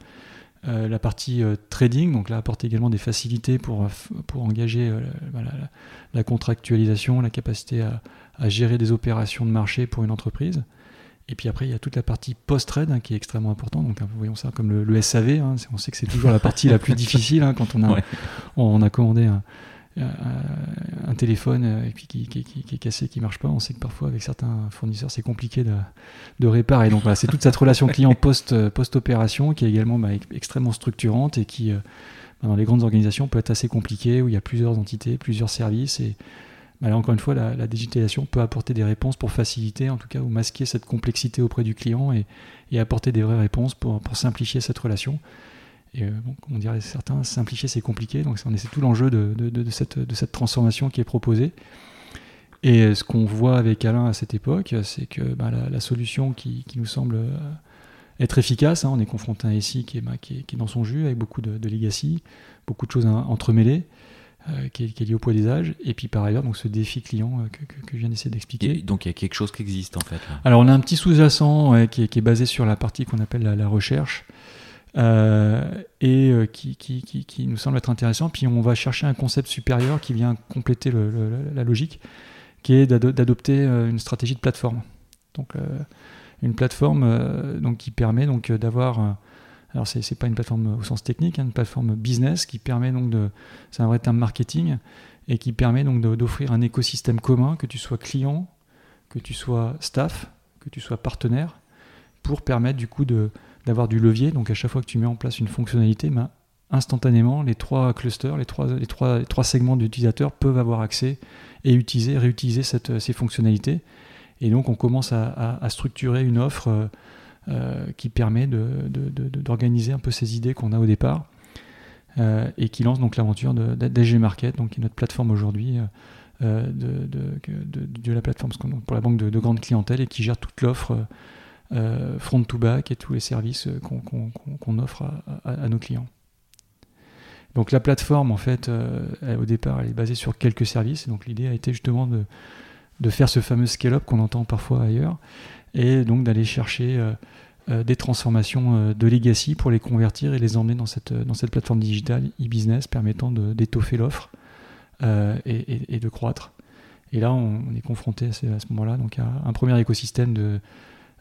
Euh, la partie trading, donc là, apporter également des facilités pour, pour engager la, contractualisation, la capacité à, à, gérer des opérations de marché pour une entreprise. Et puis après, il y a toute la partie post-trade hein, qui est extrêmement importante. Donc, voyons ça comme le, SAV. Hein. on sait que c'est toujours la partie la plus difficile hein, quand on a, on, a commandé un, téléphone euh, qui, est cassé, qui marche pas. On sait que parfois, avec certains fournisseurs, c'est compliqué de, réparer. Donc, c'est toute cette relation client post, post-opération qui est également bah, extrêmement structurante et qui, euh, bah, dans les grandes organisations, peut être assez compliquée où il y a plusieurs entités, plusieurs services et encore une fois, la, digitalisation peut apporter des réponses pour faciliter, en tout cas, ou masquer cette complexité auprès du client et, apporter des vraies réponses pour, simplifier cette relation. Et euh, comme on dirait certains, simplifier c'est compliqué, donc c'est tout l'enjeu de, cette, transformation qui est proposée. Et euh, ce qu'on voit avec Alain à cette époque, c'est que bah, la, solution qui, nous semble euh, être efficace, hein, on est confronté à un SI bah, qui est, dans son jus, avec beaucoup de, legacy, beaucoup de choses entremêlées. Euh, qui, est, lié au poids des âges, et puis par ailleurs donc ce défi client euh, que, que, je viens d'essayer d'expliquer. Donc il y a quelque chose qui existe en fait. Alors on a un petit sous-jacent qui, est basé sur la partie qu'on appelle la, recherche. Euh, et qui, qui, nous semble être intéressant. Puis on va chercher un concept supérieur qui vient compléter la logique, qui est d'adopter une stratégie de plateforme. Donc une plateforme donc, qui permet donc d'avoir alors c'est n'est pas une plateforme au sens technique, hein, une plateforme business qui permet donc de, c'est un vrai terme marketing et qui permet donc d'offrir un écosystème commun, que tu sois client, que tu sois staff, que tu sois partenaire, pour permettre du coup de d'avoir du levier. Donc à chaque fois que tu mets en place une fonctionnalité, ben, instantanément les trois clusters, les trois, les trois, trois segments d'utilisateurs peuvent avoir accès et utiliser, réutiliser cette, ces fonctionnalités. Et donc on commence à, structurer une offre euh, euh, qui permet d'organiser un peu ces idées qu'on a au départ euh, et qui lance donc l'aventure d'AG Market, donc qui est notre plateforme aujourd'hui euh, de, la plateforme pour la banque de, grande clientèle et qui gère toute l'offre front to back et tous les services qu'on offre à, nos clients. Donc la plateforme, en fait, au départ, elle est basée sur quelques services. Donc l'idée a été justement de, de faire ce fameux scale-up qu'on entend parfois ailleurs, et donc d'aller chercher euh, euh, des transformations euh, de legacy pour les convertir et les emmener dans cette, dans cette plateforme digitale e-business permettant d'étoffer l'offre et, de croître. Et là, on, est confronté à ce, moment-là donc à un premier écosystème de,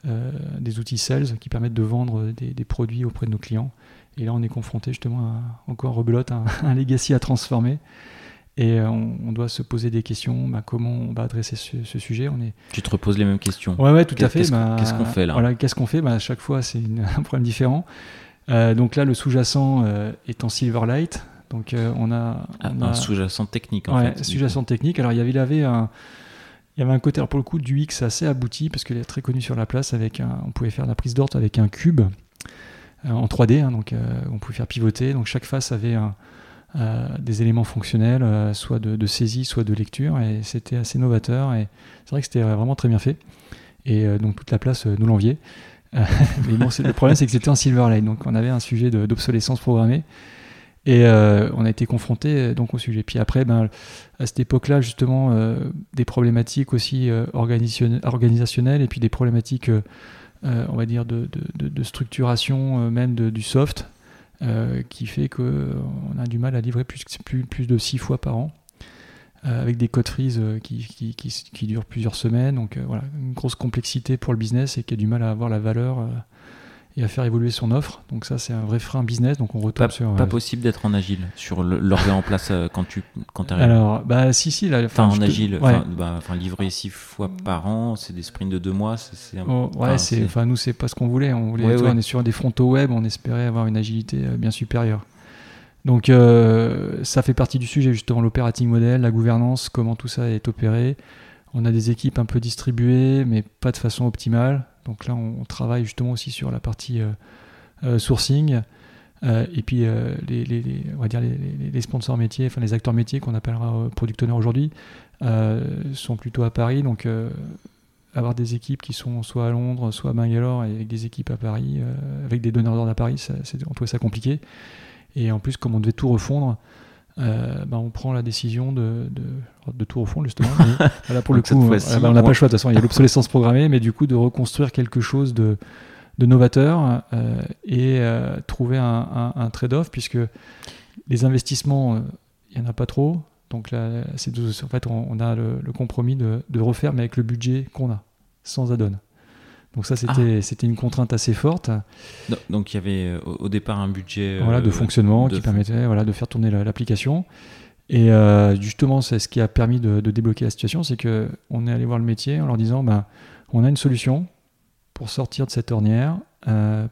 des outils sales qui permettent de vendre des, produits auprès de nos clients. Et là, on est confronté justement à, encore rebelote, un, un legacy à transformer. Et euh, on, doit se poser des questions, bah, comment on va adresser ce, sujet. On est... Tu te reposes les mêmes questions. Ouais, ouais, tout à fait. Qu'est-ce bah, qu'on fait là voilà, Qu'est-ce qu'on fait? Bah, À chaque fois, c'est un problème différent. Euh, donc là, le sous-jacent euh, est en Silverlight. Donc on a, ah, un sous-jacent technique en ouais, fait. Sous-jacent technique. Alors il y avait, il avait un, il y avait un côté, pour le coup, du X assez abouti parce qu'il est très connu sur la place. Avec un, on pouvait faire la prise d'ordre avec un cube en 3D. Hein, donc on pouvait faire pivoter. Donc chaque face avait euh, des éléments fonctionnels, euh, soit de, saisie, soit de lecture, et c'était assez novateur, et c'est vrai que c'était vraiment très bien fait. Et euh, donc toute la place nous l'enviait. mais bon, le problème, c'est que c'était en Silverlight, donc on avait un sujet d'obsolescence programmée. Et on a été confronté donc au sujet. Puis après, ben, à cette époque-là, justement, des problématiques aussi organisationnelles et puis des problématiques, on va dire, de, structuration même du soft. Euh, qui fait qu'on a du mal à livrer plus, de 6 fois par an. avec des codes freeze qui, qui, durent plusieurs semaines. Donc voilà, une grosse complexité pour le business et qui a du mal à avoir la valeur et à faire évoluer son offre. Donc ça, c'est un vrai frein business. Donc on retombe pas, sur. Pas possible d'être en agile sur l'orga en place euh, quand tu quand arrives. Alors, bah si si. Là, enfin, en agile, bah, enfin livrer six fois par an, c'est des sprints de deux mois. C'est oh, ouais, c'est. Enfin nous, c'est pas ce qu'on voulait. On voulait. on est sur des frontaux web. On espérait avoir une agilité euh, bien supérieure. Donc euh, ça fait partie du sujet justement l'operating model, la gouvernance, comment tout ça est opéré. On a des équipes un peu distribuées, mais pas de façon optimale. Donc là, on, travaille justement aussi sur la partie euh, euh, sourcing. Euh, et puis les, on va dire les, sponsors métiers, enfin les acteurs métiers qu'on appellera product owner aujourd'hui, sont plutôt à Paris. Donc avoir des équipes qui sont soit à Londres, soit à Bangalore, et avec des équipes à Paris, avec des donneurs d'ordre à Paris, on trouvait ça compliqué. Et en plus, comme on devait tout refondre, euh, bah, on prend la décision de, de, tout refondre justement. pour le coup, bah, on n'a pas le choix. De toute façon, il y a l'obsolescence programmée, mais du coup, de reconstruire quelque chose de, de novateur euh, et euh, trouver un, un, trade-off, puisque les investissements, il n'y en a pas trop. Donc là, c'est en fait, on, a le, le compromis de, de, refaire, mais avec le budget qu'on a, sans add-on. Donc ça, c'était ah. c'était une contrainte assez forte. Donc il y avait euh, au départ un budget voilà, de euh, fonctionnement qui permettait voilà, de faire tourner l'application. Et euh, justement, c'est ce qui a permis de, débloquer la situation, c'est que on est allé voir le métier en leur disant, ben, on a une solution pour sortir de cette ornière.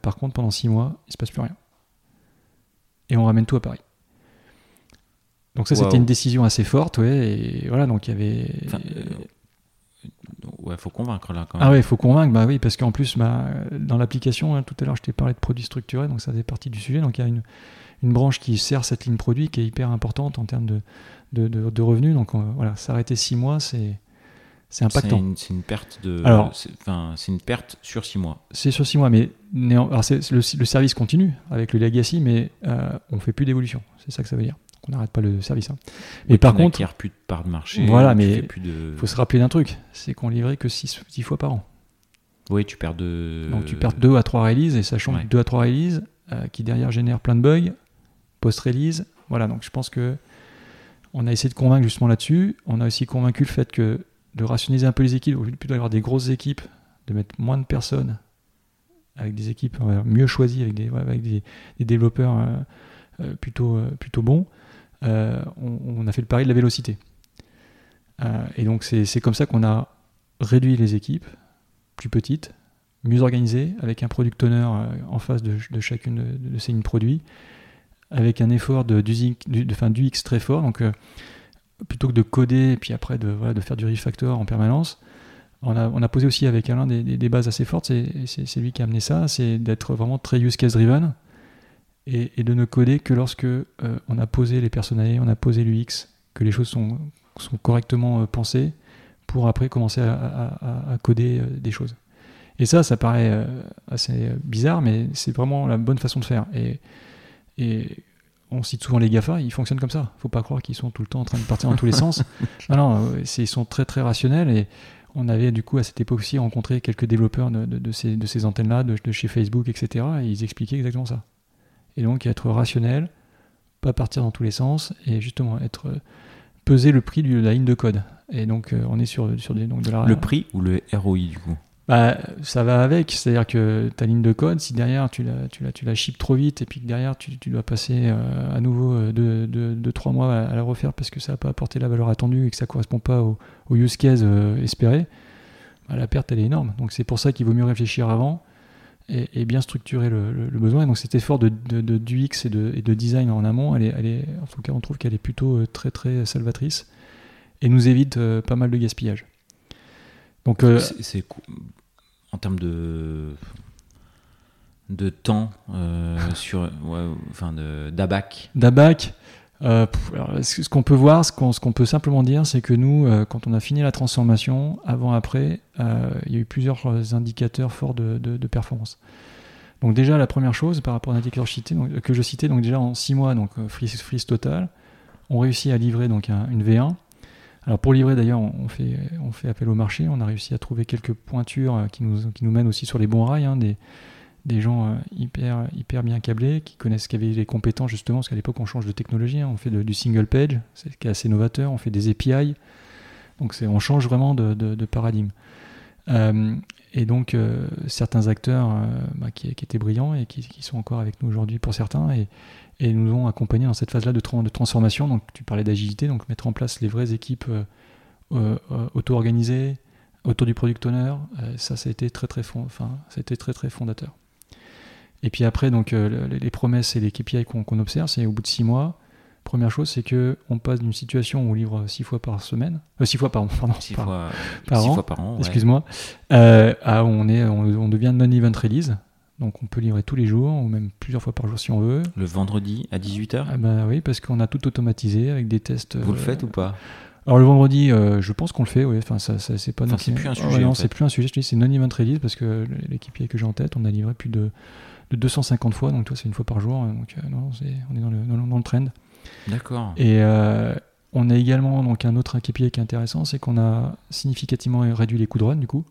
par contre, pendant six mois, il se passe plus rien. Et on ramène tout à Paris. Donc ça, c'était une décision assez forte, ouais. Et voilà, donc il y avait ouais, faut convaincre là quand même. Ah ouais, il faut convaincre, bah oui, parce qu'en plus, bah, dans l'application, hein, tout à l'heure, je t'ai parlé de produits structurés, donc ça fait partie du sujet. Donc il y a une, une, branche qui sert cette ligne produit qui est hyper importante en termes de, de, de, revenus. Donc voilà, s'arrêter six mois, c'est. C'est impactant. C'est une, perte de. Alors, c'est une perte sur six mois. C'est sur six mois, mais alors le, le, service continue avec le legacy, mais euh, on fait plus d'évolution. C'est ça que ça veut dire n'arrête pas le service. Hein. Mais par contre, plus de part de marché. Voilà, mais il faut se rappeler d'un truc, c'est qu'on livrait que 6 fois par an. Oui, tu perds de. Donc tu perds 2 à 3 releases, et sachant que 2 à 3 releases, euh, qui derrière génèrent plein de bugs, post-release, voilà, donc je pense que on a essayé de convaincre justement là-dessus. On a aussi convaincu le fait que de rationaliser un peu les équipes, au lieu d'avoir des grosses équipes, de mettre moins de personnes, avec des équipes mieux choisies, avec des, avec des, développeurs euh, euh, plutôt, plutôt bons, euh, on, a fait le pari de la vélocité. Euh, et donc c'est comme ça qu'on a réduit les équipes plus petites, mieux organisées, avec un product owner euh, en face de, chacune de, ces lignes produits, avec un effort de, du, de, du X très fort. Donc plutôt que de coder et puis après de, de faire du refactor en permanence, on a, on a posé aussi avec Alain des, des, bases assez fortes, c'est lui qui a amené ça, c'est d'être vraiment très use case driven et, de ne coder que lorsque euh, on a posé les personnalités, on a posé l'UX, que les choses sont, sont correctement euh, pensées pour après commencer à, coder euh, des choses. Et ça, ça paraît assez bizarre, mais c'est vraiment la bonne façon de faire. Et, et on cite souvent les GAFA, ils fonctionnent comme ça. Faut pas croire qu'ils sont tout le temps en train de partir dans tous les sens. Non, non, ils sont très très rationnels et on avait du coup à cette époque aussi rencontré quelques développeurs de, de, ces, de ces antennes-là, de, de, chez Facebook, etc. Et ils expliquaient exactement ça. Et donc être rationnel, pas partir dans tous les sens, et justement être euh, peser le prix de la ligne de code. Et donc euh, on est sur, sur des, donc de la... Le prix ou le ROI du coup? Bah, ça va avec, c'est-à-dire que ta ligne de code, si derrière tu la, tu la, tu la ship trop vite et puis que derrière tu, tu dois passer euh, à nouveau 2-3 de, de, trois mois à, la refaire parce que ça n'a pas apporté la valeur attendue et que ça ne correspond pas au, use case espéré, bah, la perte elle est énorme. Donc c'est pour ça qu'il vaut mieux réfléchir avant et, bien structurer le, besoin. donc cet effort de, de, et de, et de, design en amont, elle est, elle est, en tout cas on trouve qu'elle est plutôt euh, très très salvatrice et nous évite euh, pas mal de gaspillage. Donc euh, c'est, en termes de de temps sur enfin de d'abac. D'abac. Euh, ce qu'on peut voir, ce qu'on peut simplement dire, c'est que nous, euh, quand on a fini la transformation, avant-après, euh, il y a eu plusieurs indicateurs forts de, performance. Donc déjà, la première chose, par rapport à l'indicateur que je citais, donc déjà en 6 mois, donc freeze, total, on réussit à livrer donc une V1. Alors pour livrer d'ailleurs, on fait, appel au marché, on a réussi à trouver quelques pointures qui nous, qui nous mènent aussi sur les bons rails, hein, des gens hyper, hyper bien câblés, qui connaissent, qui avaient les compétences justement, parce qu'à l'époque on change de technologie, hein. on fait du single page, c'est assez novateur, on fait des API, donc on change vraiment de, paradigme. Et donc, euh, certains acteurs euh, bah, qui, étaient brillants et qui, sont encore avec nous aujourd'hui pour certains et, nous ont accompagnés dans cette phase-là de, de, transformation. Donc, tu parlais d'agilité, donc mettre en place les vraies équipes euh, auto-organisées autour du product owner. ça, ça a été très très, fond, ça a été très, très fondateur. Et puis après, donc, les promesses et les KPI qu'on observe, c'est au bout de six mois, Première chose, c'est que on passe d'une situation où on livre six fois par semaine, euh, six fois par, pardon, six par, fois, par, six an, fois par an, excuse-moi, euh, à on est, on, devient non-event release. Donc on peut livrer tous les jours ou même plusieurs fois par jour si on veut. Le vendredi à 18h ah bah Oui, parce qu'on a tout automatisé avec des tests. Vous le euh, faites ou pas? Alors le vendredi, euh, je pense qu'on le fait. Ouais. Enfin, ça, ça c'est pas. Enfin, c'est plus un sujet. non, c'est plus un sujet. Je dis, c'est non-event release parce que l'équipier que j'ai en tête, on a livré plus de, de 250 fois. Donc toi, c'est une fois par jour. Donc non, on est dans le, dans le trend. D'accord. Et euh, on a également donc un autre KPI qui est intéressant, c'est qu'on a significativement réduit les coûts de run du coup.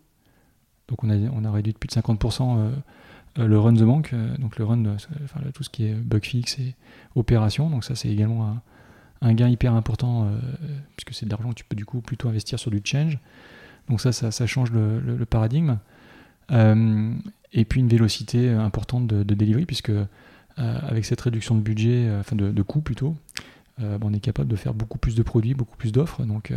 Donc on a, on a réduit de plus de 50% euh, euh, le run the bank, donc le run, enfin, tout ce qui est bug fix et opération. Donc ça c'est également un, gain hyper important puisque c'est de l'argent que tu peux du coup plutôt investir sur du change. Donc ça, ça, change le, paradigme. Et puis une vélocité importante de, de delivery puisque euh, avec cette réduction de budget, euh, enfin de, de coûts plutôt, euh, on est capable de faire beaucoup plus de produits, beaucoup plus d'offres. Donc,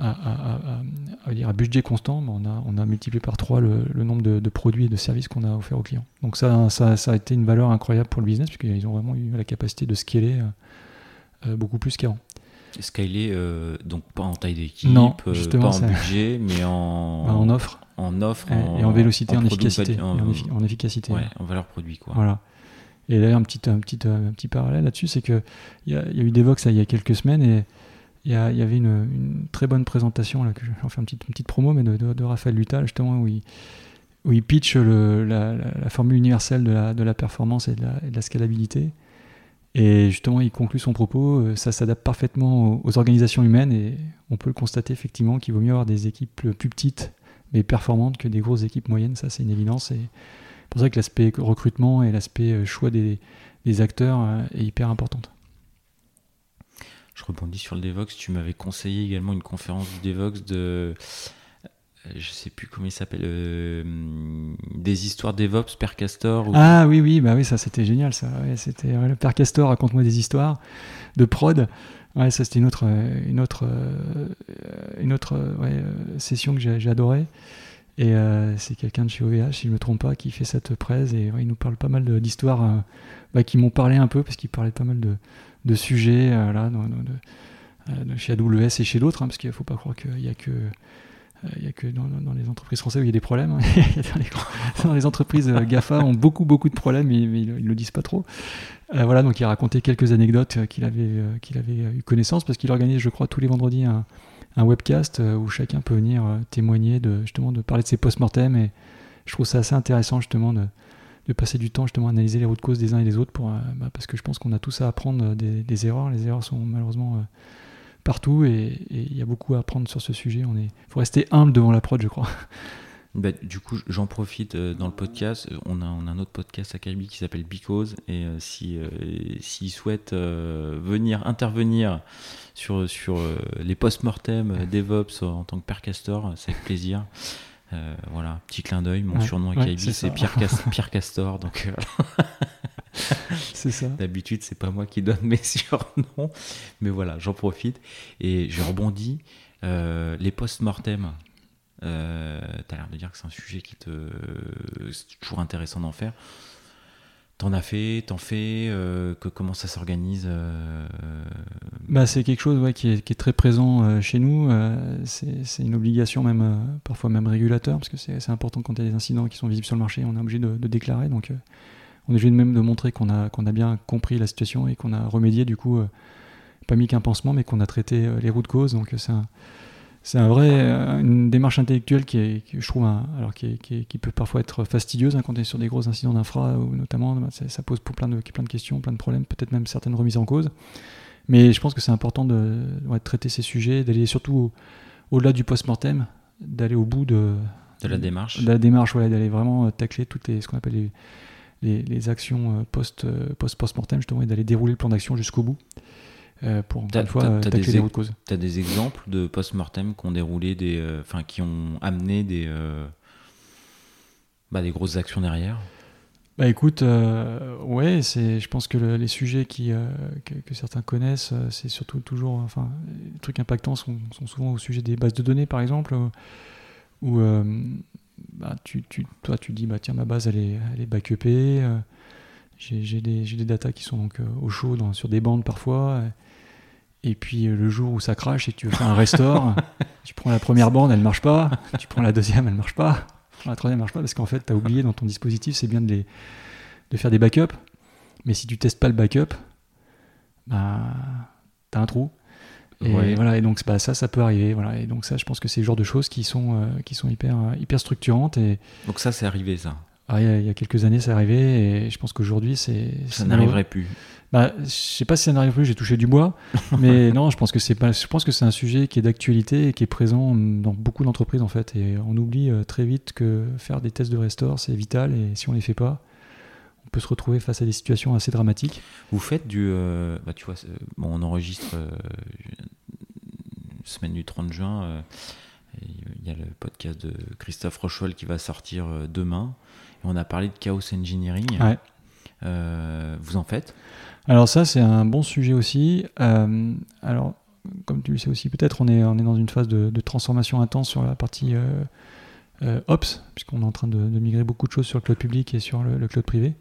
à, à, dire à, budget constant, on a, on a multiplié par 3 le, nombre de, produits et de services qu'on a offerts aux clients. Donc ça, ça, ça, a été une valeur incroyable pour le business, puisqu'ils ont vraiment eu la capacité de scaler beaucoup plus qu'avant. Scaler, donc pas en taille d'équipe, pas en budget, mais en, en offre. En offre, et, en, vélocité, en, efficacité. En, en, efficacité. Ouais, en valeur produit. Quoi. Voilà. Et d'ailleurs, un petit, un petit, un petit parallèle là-dessus, c'est qu'il y, a, y a eu des Vox il y a quelques semaines et il y, y avait une, une, très bonne présentation, là, que je vais faire une petite, une petite promo, mais de, de, Raphaël Lutal, justement, où il, où il pitch le, la, la, formule universelle de la, de la performance et de la, de la, scalabilité. Et justement, il conclut son propos, euh, ça s'adapte parfaitement aux, organisations humaines et on peut le constater effectivement qu'il vaut mieux avoir des équipes plus petites mais performantes que des grosses équipes moyennes, ça c'est une évidence. Et pour ça que l'aspect recrutement et l'aspect euh, choix des, acteurs euh, est hyper important. Je rebondis sur le Devox. Tu m'avais conseillé également une conférence du Devox de. Euh, je sais plus comment il s'appelle. des histoires DevOps, Père Castor. Ah oui, oui, bah oui, ça c'était génial. Ça. c'était le Père Castor, raconte-moi des histoires de prod. Ouais, ça c'était une autre, une autre, une autre session que j'ai adorée. Et euh, c'est quelqu'un de chez OVH, si je ne me trompe pas, qui fait cette presse. Et il nous parle pas mal d'histoires euh, bah, qui m'ont parlé un peu, parce qu'il parlait pas mal de, de sujets euh, là, de, chez AWS et chez d'autres, hein, parce qu'il ne faut pas croire qu'il n'y a que. Il y a que dans, les entreprises françaises où il y a des problèmes. Hein. dans, les, entreprises GAFA ont beaucoup beaucoup de problèmes, mais, ils ne le disent pas trop. voilà, donc il a raconté quelques anecdotes qu'il avait, qu'il avait eu connaissance, parce qu'il organise, je crois, tous les vendredis un, webcast euh, où chacun peut venir euh, témoigner de justement de parler de ses post-mortem et je trouve ça assez intéressant justement de, de passer du temps justement à analyser les routes causes des uns et des autres pour, euh, bah, parce que je pense qu'on a tous à apprendre des, erreurs. Les erreurs sont malheureusement partout et il y a beaucoup à apprendre sur ce sujet. Il faut rester humble devant l'approche, je crois. Bah, du coup, j'en profite dans le podcast. On a, on a, un autre podcast à Caribe qui s'appelle Because. Et si s'ils souhaitent venir intervenir sur, sur euh, les post-mortem euh, DevOps en tant que Père Castor, c'est avec plaisir. Euh, voilà, petit clin d'œil, mon surnom à c'est Pierre, Pierre, Castor. Donc, c'est ça. D'habitude, c'est pas moi qui donne mes surnoms, mais voilà, j'en profite et je rebondis. les post-mortem, euh, tu as l'air de dire que c'est un sujet qui te. C'est toujours intéressant d'en faire. T'en as fait, t'en fais, euh, que, comment ça s'organise euh, bah, C'est quelque chose ouais, qui, est, qui, est, très présent euh, chez nous. c'est une obligation, même parfois même régulateur, parce que c'est important quand il y a des incidents qui sont visibles sur le marché, on est obligé de, déclarer. Donc on est obligé même de montrer qu'on a, qu'on a bien compris la situation et qu'on a remédié, du coup, pas mis qu'un pansement, mais qu'on a traité les routes causes. Donc c'est un c'est un vrai, euh, une démarche intellectuelle qui, est, je trouve, alors qui, qui, peut parfois être fastidieuse hein, quand on est sur des gros incidents d'infra, notamment, bah, ça, pose pour plein de, plein de questions, plein de problèmes, peut-être même certaines remises en cause. Mais je pense que c'est important de, traiter ces sujets, d'aller surtout au-delà du post-mortem, d'aller au bout de, de la démarche. De la démarche, voilà, d'aller vraiment tacler toutes les, ce qu'on appelle les, les, les actions post, post, post-mortem, justement, et d'aller dérouler le plan d'action jusqu'au bout. pour une fois tacler les routes causes. Tu as des exemples de post-mortem qui ont déroulé des. Enfin, qui ont amené des. Bah, des grosses actions derrière? Bah écoute, euh, ouais, c'est, je pense que les sujets qui, euh, que, certains connaissent, euh, c'est surtout toujours, enfin, les trucs impactants sont, sont, souvent au sujet des bases de données, par exemple, où bah, tu, tu, toi tu dis, bah tiens, ma base elle est, elle est backupée, j'ai, j'ai, des, des datas qui sont donc au chaud dans, sur des bandes parfois, et puis le jour où ça crache et que tu veux faire un restore, tu prends la première bande, elle marche pas, tu prends la deuxième, elle marche pas la troisième marche pas parce qu'en fait, tu as oublié dans ton dispositif, c'est bien de, les, de faire des backups. Mais si tu testes pas le backup, bah, tu as un trou. Et voilà, et donc bah, ça, ça peut arriver. Voilà, et donc ça, je pense que c'est le genre de choses qui sont, euh, qui sont hyper, euh, hyper structurantes. Et... Donc ça, c'est arrivé, ça ah, il, y a, quelques années, c'est arrivé, et je pense qu'aujourd'hui, c'est... Ça n'arriverait plus. Bah, je sais pas si ça n'arrive plus, j'ai touché du bois, mais non, je pense que c'est pas, je pense que c'est un sujet qui est d'actualité et qui est présent dans beaucoup d'entreprises en fait, et on oublie euh, très vite que faire des tests de restore c'est vital et si on les fait pas, peut se retrouver face à des situations assez dramatiques. Vous faites du, euh, bah, tu vois, bon, on enregistre euh, semaine du 30 juin. Il y a le podcast de Christophe Rochol qui va sortir demain. Et on a parlé de chaos engineering. Ouais. vous en faites? Alors ça, c'est un bon sujet aussi. Euh, alors, comme tu le sais aussi, peut-être, on est, on est dans une phase de, transformation intense sur la partie euh, euh, Ops, puisqu'on est en train de, migrer beaucoup de choses sur le cloud public et sur le, cloud privé.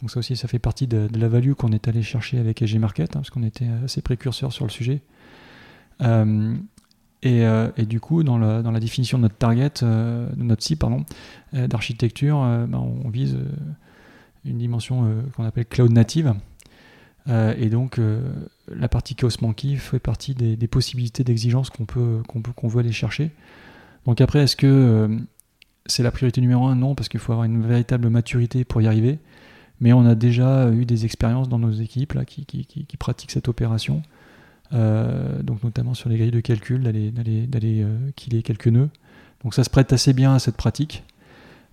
Donc ça aussi, ça fait partie de, la value qu'on est allé chercher avec SG Market, hein, parce qu'on était assez précurseurs sur le sujet. Et, du coup, dans la, définition de notre target, de notre cible pardon, d'architecture, ben, on vise une dimension qu'on appelle cloud native, euh, et donc, euh, la partie Chaos Monkey fait partie des, possibilités d'exigence qu'on peut, qu'on qu'on veut aller chercher. Donc après, est-ce que euh, c'est la priorité numéro un Non, parce qu'il faut avoir une véritable maturité pour y arriver. Mais on a déjà eu des expériences dans nos équipes qui, pratiquent cette opération. donc notamment sur les grilles de calcul, d'aller, d'aller killer quelques nœuds. Donc ça se prête assez bien à cette pratique.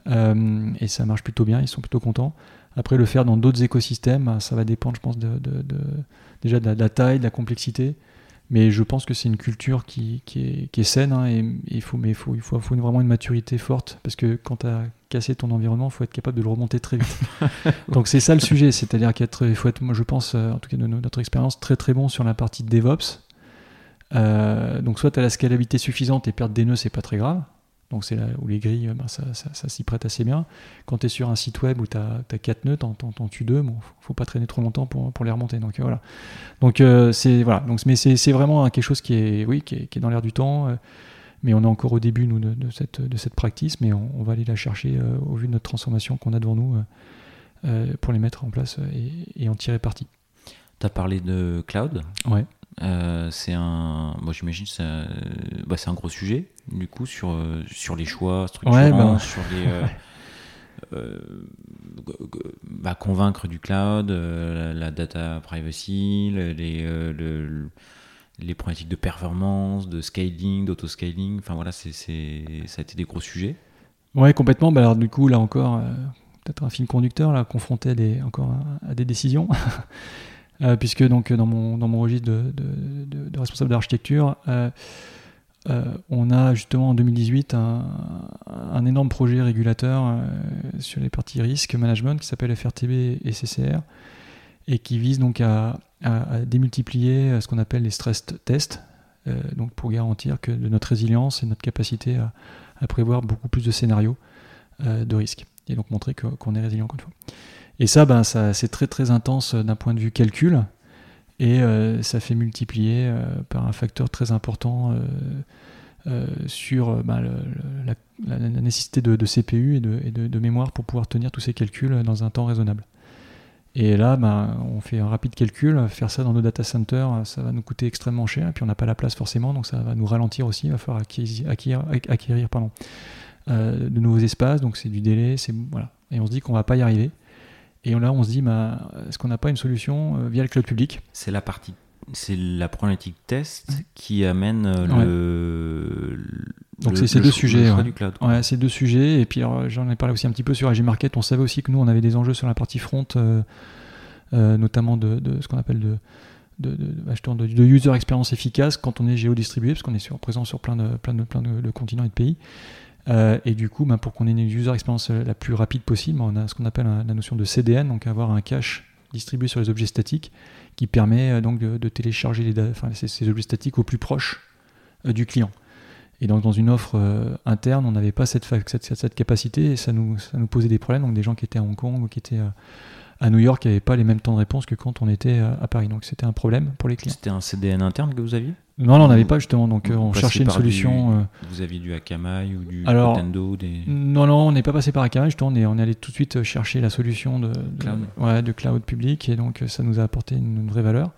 et ça marche plutôt bien, ils sont plutôt contents. Après, le faire dans d'autres écosystèmes, ça va dépendre, je pense, déjà de la, taille, de la complexité. Mais je pense que c'est une culture qui, est, saine hein, et, il, faut, mais il, faut, il faut, vraiment une maturité forte parce que quand tu as cassé ton environnement, il faut être capable de le remonter très vite. Donc c'est ça le sujet, c'est-à-dire qu'il faut être, moi je pense, euh, en tout cas de notre expérience, très très bon sur la partie DevOps. Euh, donc soit tu as la scalabilité suffisante et perdre des nœuds, c'est pas très grave. Donc c'est là où les grilles, ben, ça, s'y prête assez bien. Quand tu es sur un site web où tu as, 4 nœuds, t'en, tues 2, bon, faut pas traîner trop longtemps pour, les remonter. Donc euh, voilà. Donc euh, c'est voilà. Donc, mais c'est, vraiment quelque chose qui est, oui, qui est, dans l'air du temps. Euh, mais on est encore au début nous, de, cette, de cette practice, mais on, va aller la chercher au vu de notre transformation qu'on a devant nous pour les mettre en place et, et en tirer parti. Tu as parlé de cloud? Ouais. Euh, c'est un, moi j'imagine c'est un, bah, c'est un gros sujet du coup sur euh, sur les choix structurants, bah sur les euh, bah, convaincre du cloud, la, data privacy, les les problématiques de performance, de scaling, d'auto-scaling. Enfin voilà, c'est, ça a été des gros sujets. Ouais, complètement. Alors du coup, là encore, peut-être un film conducteur, là, confronté à des, encore à des décisions. Euh, puisque donc dans mon, dans mon registre de, responsable d'architecture, euh, euh, on a justement en 2018 un, énorme projet régulateur sur les parties risque management qui s'appelle FRTB et CCR et qui vise donc à, démultiplier ce qu'on appelle les stress tests, donc pour garantir que de notre résilience et notre capacité à prévoir beaucoup plus de scénarios de risque et donc montrer qu'on est résilient encore une fois. Et ça, ben, ça c'est très très intense d'un point de vue calcul, et euh, ça fait multiplier euh, par un facteur très important euh, sur ben, la, nécessité de, CPU et, de, mémoire pour pouvoir tenir tous ces calculs dans un temps raisonnable. Et là, ben, on fait un rapide calcul, faire ça dans nos data centers, ça va nous coûter extrêmement cher, et puis on n'a pas la place forcément, donc ça va nous ralentir aussi, il va falloir acquérir, acquérir, acquérir pardon, de nouveaux espaces, donc c'est du délai, c'est voilà. Et on se dit qu'on va pas y arriver. Et là, on se dit, bah, est-ce qu'on n'a pas une solution euh, via le cloud public? C'est la partie, c'est la problématique test qui amène euh, le, Donc c'est ces deux sujets. le choix ouais. du cloud. quoi. Ouais, ces deux sujets. Et puis j'en ai parlé aussi un petit peu sur AG Market. On savait aussi que nous, on avait des enjeux sur la partie front, euh, euh, notamment de, de ce qu'on appelle de, de, user expérience efficace quand on est géodistribué, parce qu'on est sur, présent sur plein de, plein de, plein de, de continents et de pays. Euh, et du coup, bah, pour qu'on ait une user expérience euh, la plus rapide possible, on a ce qu'on appelle la notion de CDN, donc avoir un cache distribué sur les objets statiques qui permet euh, donc de, télécharger les ces, objets statiques au plus proche du client. Et donc dans une offre interne, on n'avait pas cette, capacité et ça nous, ça nous posait des problèmes. Donc des gens qui étaient à Hong Kong ou qui étaient à New York n'avaient pas les mêmes temps de réponse que quand on était euh, à Paris. Donc c'était un problème pour les clients. C'était un CDN interne que vous aviez? Non, non, on n'avait pas justement. Donc euh, Vous on cherchait une par du- solution. euh, Vous aviez du Akamai ou du Alors, Nintendo des... Non, non, on n'est pas passé par Akamai, justement, on est, on est allé tout de suite euh, chercher la solution de, de- Cloud. ouais, de cloud public, et donc ça nous a apporté une, une vraie valeur.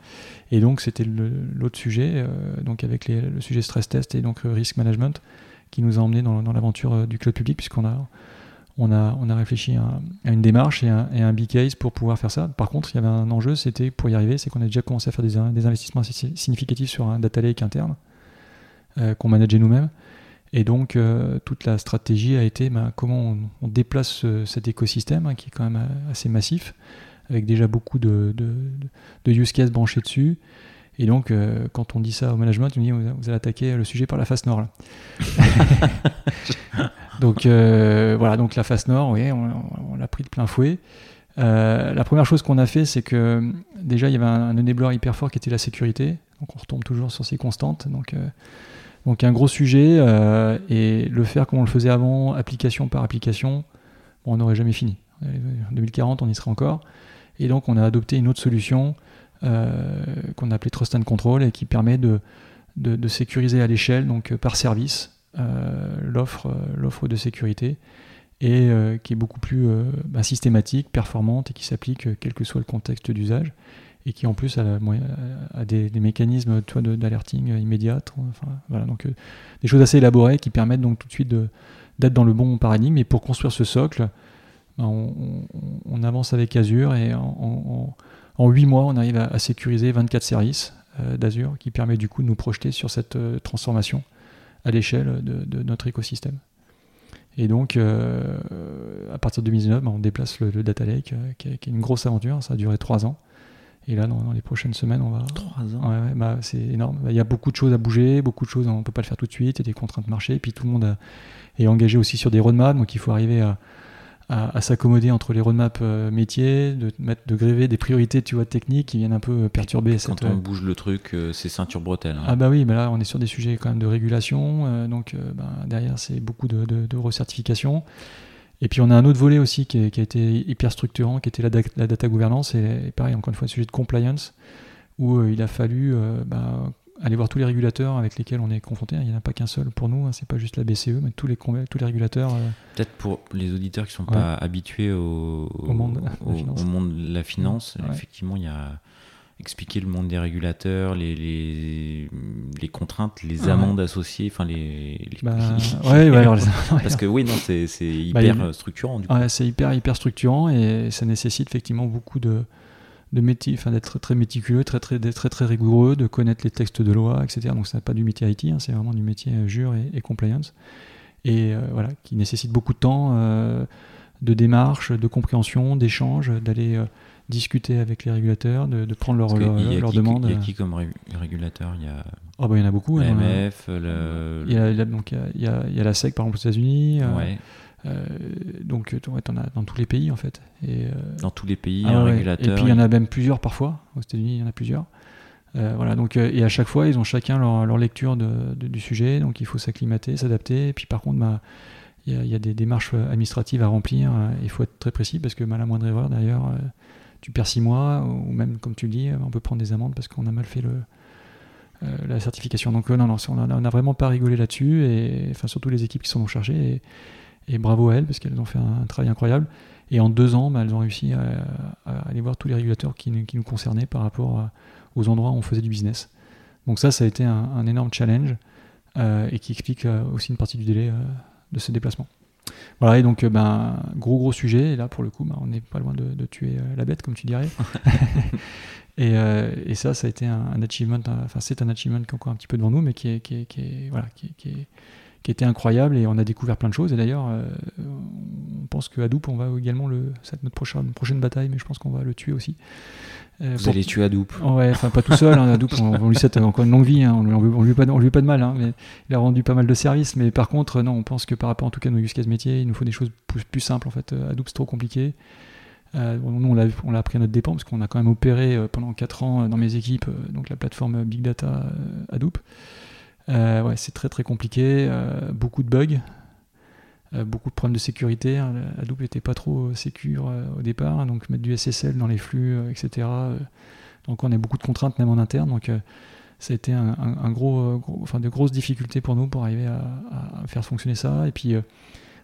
Et donc c'était l'autre sujet, euh, donc avec les- le sujet stress test et donc risk management, qui nous a emmené dans, dans l'aventure du cloud public, puisqu'on a, on a, on a réfléchi à, à une démarche et un, et un big case pour pouvoir faire ça. Par contre, il y avait un enjeu, c'était pour y arriver, c'est qu'on a déjà commencé à faire des, in- des investissements assez si- significatifs sur un data lake interne, euh, qu'on manageait nous-mêmes. Et donc, euh, toute la stratégie a été ben, comment on, on déplace ce- cet écosystème hein, qui est quand même euh, assez massif, avec déjà beaucoup de, de, de use cases branchés dessus. Et donc, euh, quand on dit ça au management, on dit vous vous allez attaquer le sujet par la face nord. là. donc, euh, voilà, donc la face nord, oui, on, on- l'a pris de plein fouet. Euh, la première chose qu'on a fait, c'est que déjà, il y avait un, un enabler hyper fort qui était la sécurité. Donc, on retombe toujours sur ces constantes. Donc, euh, donc un gros sujet et le faire comme on le faisait avant, application par application, on n'aurait jamais fini. En 2040, on y serait encore. Et donc on a adopté une autre solution qu'on a appelée Trust and Control et qui permet de, de, de sécuriser à l'échelle, donc par service, l'offre euh, l'offre de sécurité et euh, qui est beaucoup plus euh, bah, systématique, performante et qui s'applique euh, quel que soit le contexte d'usage et qui en plus a, des, mécanismes d'alerting euh, immédiat. Enfin, voilà, donc euh, des choses assez élaborées qui permettent donc tout de suite d'être dans le bon paradigme. Et pour construire ce socle, ben, on, avance avec Azure et en, en, en 8 mois, on arrive à, sécuriser 24 services euh, d'Azure qui permet du coup de nous projeter sur cette euh, transformation à l'échelle de, de notre écosystème. Et donc, euh, à partir de 2019, ben, on déplace le, le Data Lake, euh, qui, est, une grosse aventure. Ça a duré 3 ans. Et là, dans, dans les prochaines semaines, on va. Trois ans. Ouais, ouais, bah, c'est énorme. Bah, Il y a beaucoup de choses à bouger, beaucoup de choses, on ne peut pas le faire tout de suite, il y a des contraintes marché, et puis tout le monde a- est engagé aussi sur des roadmaps, donc il faut arriver à, à- à s'accommoder entre les roadmaps euh, métiers, de mettre, de gréver des priorités tu vois, techniques qui viennent un peu euh, perturber Quand cette. on bouge le truc, euh, c'est ceinture bretelle. hein. Ah bah oui, mais là on est sur des sujets quand même de régulation, euh, donc euh, ben, derrière c'est beaucoup de, de, de recertification. Et puis on a un autre volet aussi qui, est- qui a été hyper structurant, qui était la, da- la data gouvernance, et, et pareil encore une fois un sujet de compliance, où euh, il a fallu euh, ben, aller voir tous les régulateurs avec lesquels on est confronté. Il n'y en a pas qu'un seul pour nous, hein, c'est pas juste la BCE, mais tous les, tous les régulateurs. euh, Peut-être pour les auditeurs qui sont Ouais. pas habitués au, Au monde de la au- finance. au monde de la finance, Ouais. effectivement, il y a expliquer le monde des régulateurs, les, les, les contraintes, les Ouais. amendes associées, enfin les. les- bah, ouais, alors Parce que oui, non, c'est Bah, hyper structurant c'est hyper hyper structurant et ça nécessite effectivement beaucoup de de métier, enfin d'être très méticuleux, très très très très rigoureux, de connaître les textes de loi, etc. Donc ça n'est pas du métier IT, hein, c'est vraiment du métier euh, jure et, et compliance et euh, voilà qui nécessite beaucoup de temps, euh, de démarche, de compréhension, d'échange, d'aller euh, discuter avec les régulateurs, de, de prendre Parce leur, leur, il y a leur qui- demande. Il y a qui comme ré- régulateur? Il y a Oh, bah, il y en a beaucoup. hein, l'AMF, le. il y a, il y a- donc, il y a- il y a- il y a la SEC par exemple aux États-Unis. ouais, euh, donc tu en as dans tous les pays en fait. Et, euh, dans tous les pays, Ah un ouais, régulateur. Et puis il y en a même plusieurs parfois. Aux États-Unis, il y en a plusieurs. Euh, voilà, donc, euh, et à chaque fois, ils ont chacun leur, leur lecture de- de- du sujet, donc il faut s'acclimater, s'adapter. Et puis par contre, bah, il y, a- il y a des démarches administratives à remplir. euh, Il faut être très précis parce que bah, la moindre erreur, d'ailleurs, euh, tu perds six mois, ou même, comme tu le dis, on peut prendre des amendes parce qu'on a mal fait le, euh, la certification. Donc euh, non, non, on a, on a vraiment pas rigolé là-dessus, et enfin surtout les équipes qui s'en ont chargées. Et, et bravo à elles parce qu'elles ont fait un, un travail incroyable. Et en deux ans, bah, elles ont réussi à, à aller voir tous les régulateurs qui, nous- qui nous concernaient par rapport à- aux endroits où on faisait du business. Donc ça, ça a été un, un énorme challenge euh, et qui explique euh, aussi une partie du délai euh, de ce déplacement. Voilà, et donc, euh, ben, gros gros sujet, et là pour le coup, ben, on n'est pas loin de, de tuer euh, la bête, comme tu dirais. et, euh, et ça, ça a été un, un achievement, enfin c'est un achievement qui est encore un petit peu devant nous, mais qui est, qui est, qui est- voilà, qui est, qui était incroyable et on a découvert plein de choses. Et d'ailleurs, on pense que Hadoop, on va également le. C'est notre prochaine, prochaine bataille, mais je pense qu'on va le tuer aussi. Vous allez tuer Hadoop Ouais, enfin pas tout seul. Hein, Hadoop, on, lui souhaite encore une longue vie. Hein, on, lui, on, lui pas, on lui pas de mal. Hein, mais il a rendu pas mal de services. Mais par contre, non, on pense que par rapport en tout cas à nos use case métiers, il nous faut des choses plus, plus simples. En fait, Hadoop c'est trop compliqué. Euh, nous, on l'a appris à notre dépens parce qu'on a quand même opéré euh, pendant 4 ans euh, dans mes équipes donc la plateforme Big Data Hadoop. Ouais, c'est très très compliqué, beaucoup de bugs, beaucoup de problèmes de sécurité. Hein. Hadoop n'était pas trop sécure au départ, hein, donc mettre du SSL dans les flux, etc. donc on a beaucoup de contraintes même en interne. Donc ça a été un, gros, enfin de grosses difficultés pour nous pour arriver à, faire fonctionner ça. Et puis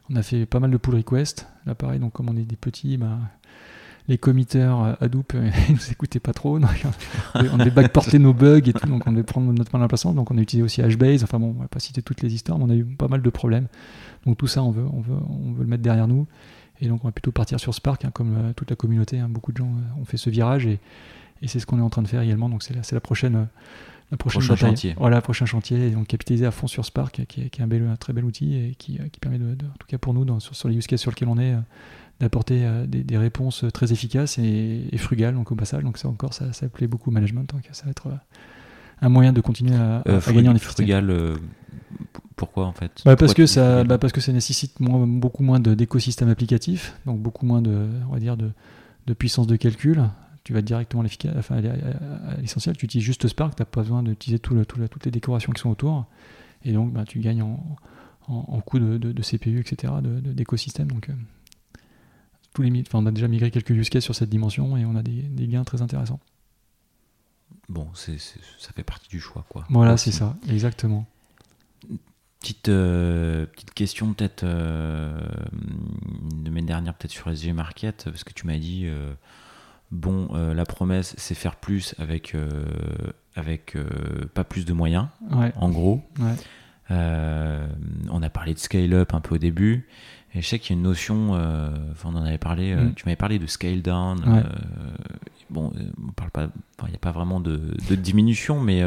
on a fait pas mal de pull requests. Là pareil, donc comme on est des petits, bah, les committeurs euh, Hadoop, euh, ils nous écoutaient pas trop. on devait backporter nos bugs et tout, donc on devait prendre notre main d'emplacement. Donc on a utilisé aussi HBase. Enfin bon, on va pas citer toutes les histoires, mais on a eu pas mal de problèmes. Donc tout ça, on veut, on veut, on veut le mettre derrière nous. Et donc on va plutôt partir sur Spark, hein, comme euh, toute la communauté. Hein. beaucoup de gens ont fait ce virage et, et c'est ce qu'on est en train de faire également. Donc c'est la, la, prochaine. La prochaine prochain chantier. Voilà, prochain chantier. Et donc capitaliser à fond sur Spark, qui est, qui est un, bel, un, très bel outil et qui, qui permet, de, en tout cas pour nous, dans, sur, sur, les use cases sur lesquels on est, d'apporter euh, des, réponses très efficaces et, frugales donc au passage. Donc ça encore ça, ça plaît beaucoup au management donc ça va être euh, un moyen de continuer à, euh, gagner en efficacité. frugal pourquoi en fait? Bah, parce que ça bah, parce que ça nécessite beaucoup moins d'écosystème applicatif donc beaucoup moins de on va dire de, de puissance de calcul. Tu vas directement à l'essentiel. Tu utilises juste Spark tu n'as pas besoin d'utiliser tout tout toutes les décorations qui sont autour. Et donc bah, tu gagnes en, en, coût de, de, CPU etc d'écosystème. Donc on a déjà migré quelques use cases sur cette dimension et on a des, gains très intéressants. Bon, c'est, ça fait partie du choix, quoi. Voilà, c'est ça, exactement. Petite, euh, petite question peut-être euh, de l'année dernière peut-être sur SG Market parce que tu m'as dit euh, bon la promesse c'est faire plus avec avec pas plus de moyens en gros on a parlé de scale up un peu au début et je sais qu'il y a une notion, euh, on en avait parlé, euh, mm. tu m'avais parlé de scale down. Euh, bon, on parle pas, il n'y a pas vraiment de, diminution, mais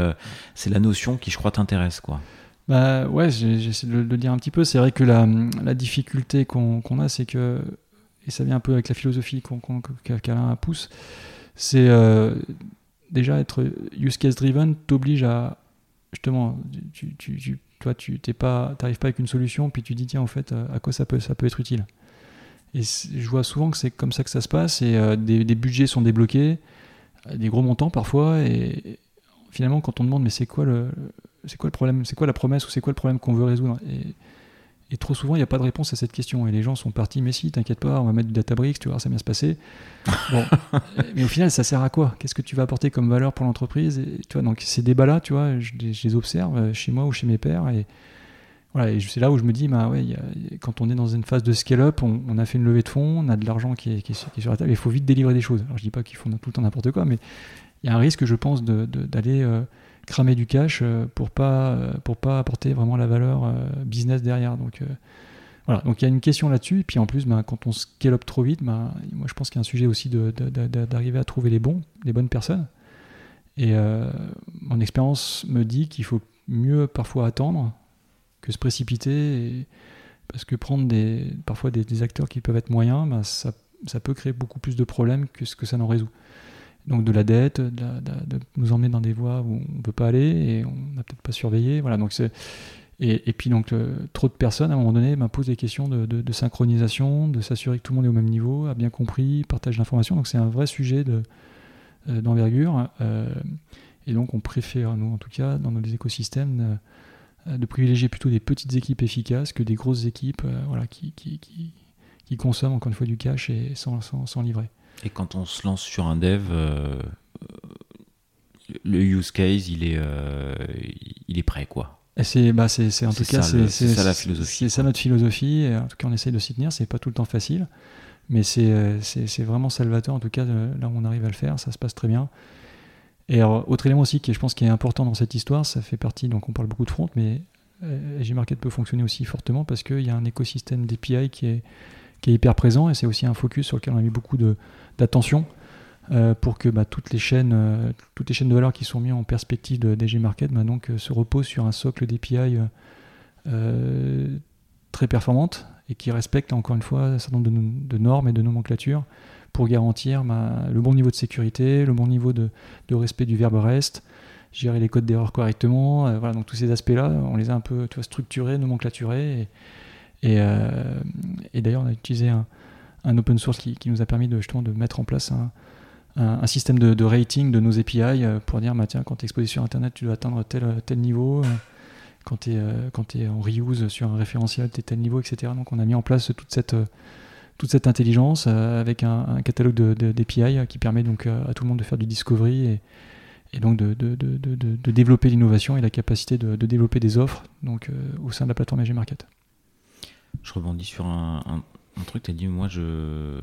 c'est la notion qui, je crois, t'intéresse, quoi. Bah ouais, j'essaie de le dire un petit peu. C'est vrai que la, la difficulté qu'on a, c'est que, et ça vient un peu avec la philosophie qu'Alain pousse, c'est déjà être use case driven t'oblige à justement, tu, tu toi, tu n'arrives pas, pas avec une solution, puis tu dis, tiens, en fait, euh, à quoi ça peut, ça peut être utile? Et je vois souvent que c'est comme ça que ça se passe, et euh, des, budgets sont débloqués, euh, des gros montants parfois, et finalement, quand on demande, mais c'est quoi le, c'est quoi le problème, c'est quoi la promesse, ou c'est quoi le problème qu'on veut résoudre? Et trop souvent, il n'y a pas de réponse à cette question. Et les gens sont partis, mais si, t'inquiète pas, on va mettre du Databricks, tu vois, ça va bien se passer. Bon. mais au final, ça sert à quoi? Qu'est-ce que tu vas apporter comme valeur pour l'entreprise? Et, tu vois, Donc ces débats-là, tu vois, je, les observe euh, chez moi ou chez mes pairs. Et, voilà, et c'est là où je me dis, bah ouais, quand on est dans une phase de scale-up, on, a fait une levée de fonds, on a de l'argent qui est, qui, sur la table, il faut vite délivrer des choses. Alors je dis pas qu'ils font tout le temps n'importe quoi, mais il y a un risque, je pense, d'aller... Euh, cramer du cash euh, pour pas euh, pour pas apporter vraiment la valeur euh, business derrière. Donc voilà, donc il y a une question là-dessus. Et puis en plus, ben, quand on scale trop vite, ben, moi je pense qu'il y a un sujet aussi d'arriver à trouver les bons, les bonnes personnes. Et mon expérience me dit qu'il faut mieux parfois attendre que se précipiter. parce que prendre des, parfois des, acteurs qui peuvent être moyens, ben, ça, ça, peut créer beaucoup plus de problèmes que ce que ça n'en résout donc de la dette, de, nous emmener dans des voies où on ne peut pas aller et on n'a peut-être pas surveillé. Voilà, donc et, et, puis donc trop de personnes à un moment donné posent des questions de, synchronisation, de s'assurer que tout le monde est au même niveau, a bien compris, partage l'information. Donc c'est un vrai sujet euh, d'envergure. Euh, et donc on préfère, nous en tout cas, dans nos écosystèmes, euh, de privilégier plutôt des petites équipes efficaces que des grosses équipes voilà, qui, qui, qui, qui, consomment encore une fois du cash et sans, sans, sans livrer. Et quand on se lance sur un dev, euh, le use case, il est, euh, il est prêt, quoi. C'est bah c'est en tout cas c'est ça la philosophie. C'est ça notre philosophie. Et en tout cas, on essaye de s'y tenir. C'est pas tout le temps facile, mais c'est vraiment salvateur. En tout cas, là où on arrive à le faire, ça se passe très bien. Et autre élément aussi qui je pense qui est important dans cette histoire, ça fait partie. Donc on parle beaucoup de front, mais euh, Gmarket peut fonctionner aussi fortement parce qu'il y a un écosystème d'API qui est qui est hyper présent et c'est aussi un focus sur lequel on a mis beaucoup d'attention euh, pour que bah, toutes, les chaînes, euh, toutes les chaînes de valeur qui sont mises en perspective de DG Market bah, euh, se reposent sur un socle d'API très performante et qui respecte encore une fois un certain nombre de, normes et de nomenclatures pour garantir bah, le bon niveau de sécurité, le bon niveau de, respect du verbe reste, gérer les codes d'erreur correctement. voilà, donc tous ces aspects-là, on les a un peu structurés, nomenclaturés. Et, et, d'ailleurs, on a utilisé un, un open source qui, qui, nous a permis de, justement de mettre en place un, un, système de, rating de nos API euh, pour dire bah, tiens, quand tu es exposé sur Internet, tu dois atteindre tel, tel niveau. Euh, quand tu es, euh, es en reuse sur un référentiel, tu es tel niveau, etc. Donc on a mis en place toute cette, toute cette intelligence avec un, catalogue d'API qui permet donc à tout le monde de faire du discovery et, donc de, de, de développer l'innovation et la capacité de, développer des offres donc, au sein de la plateforme AG Market. Je rebondis sur un truc, tu as dit, moi, je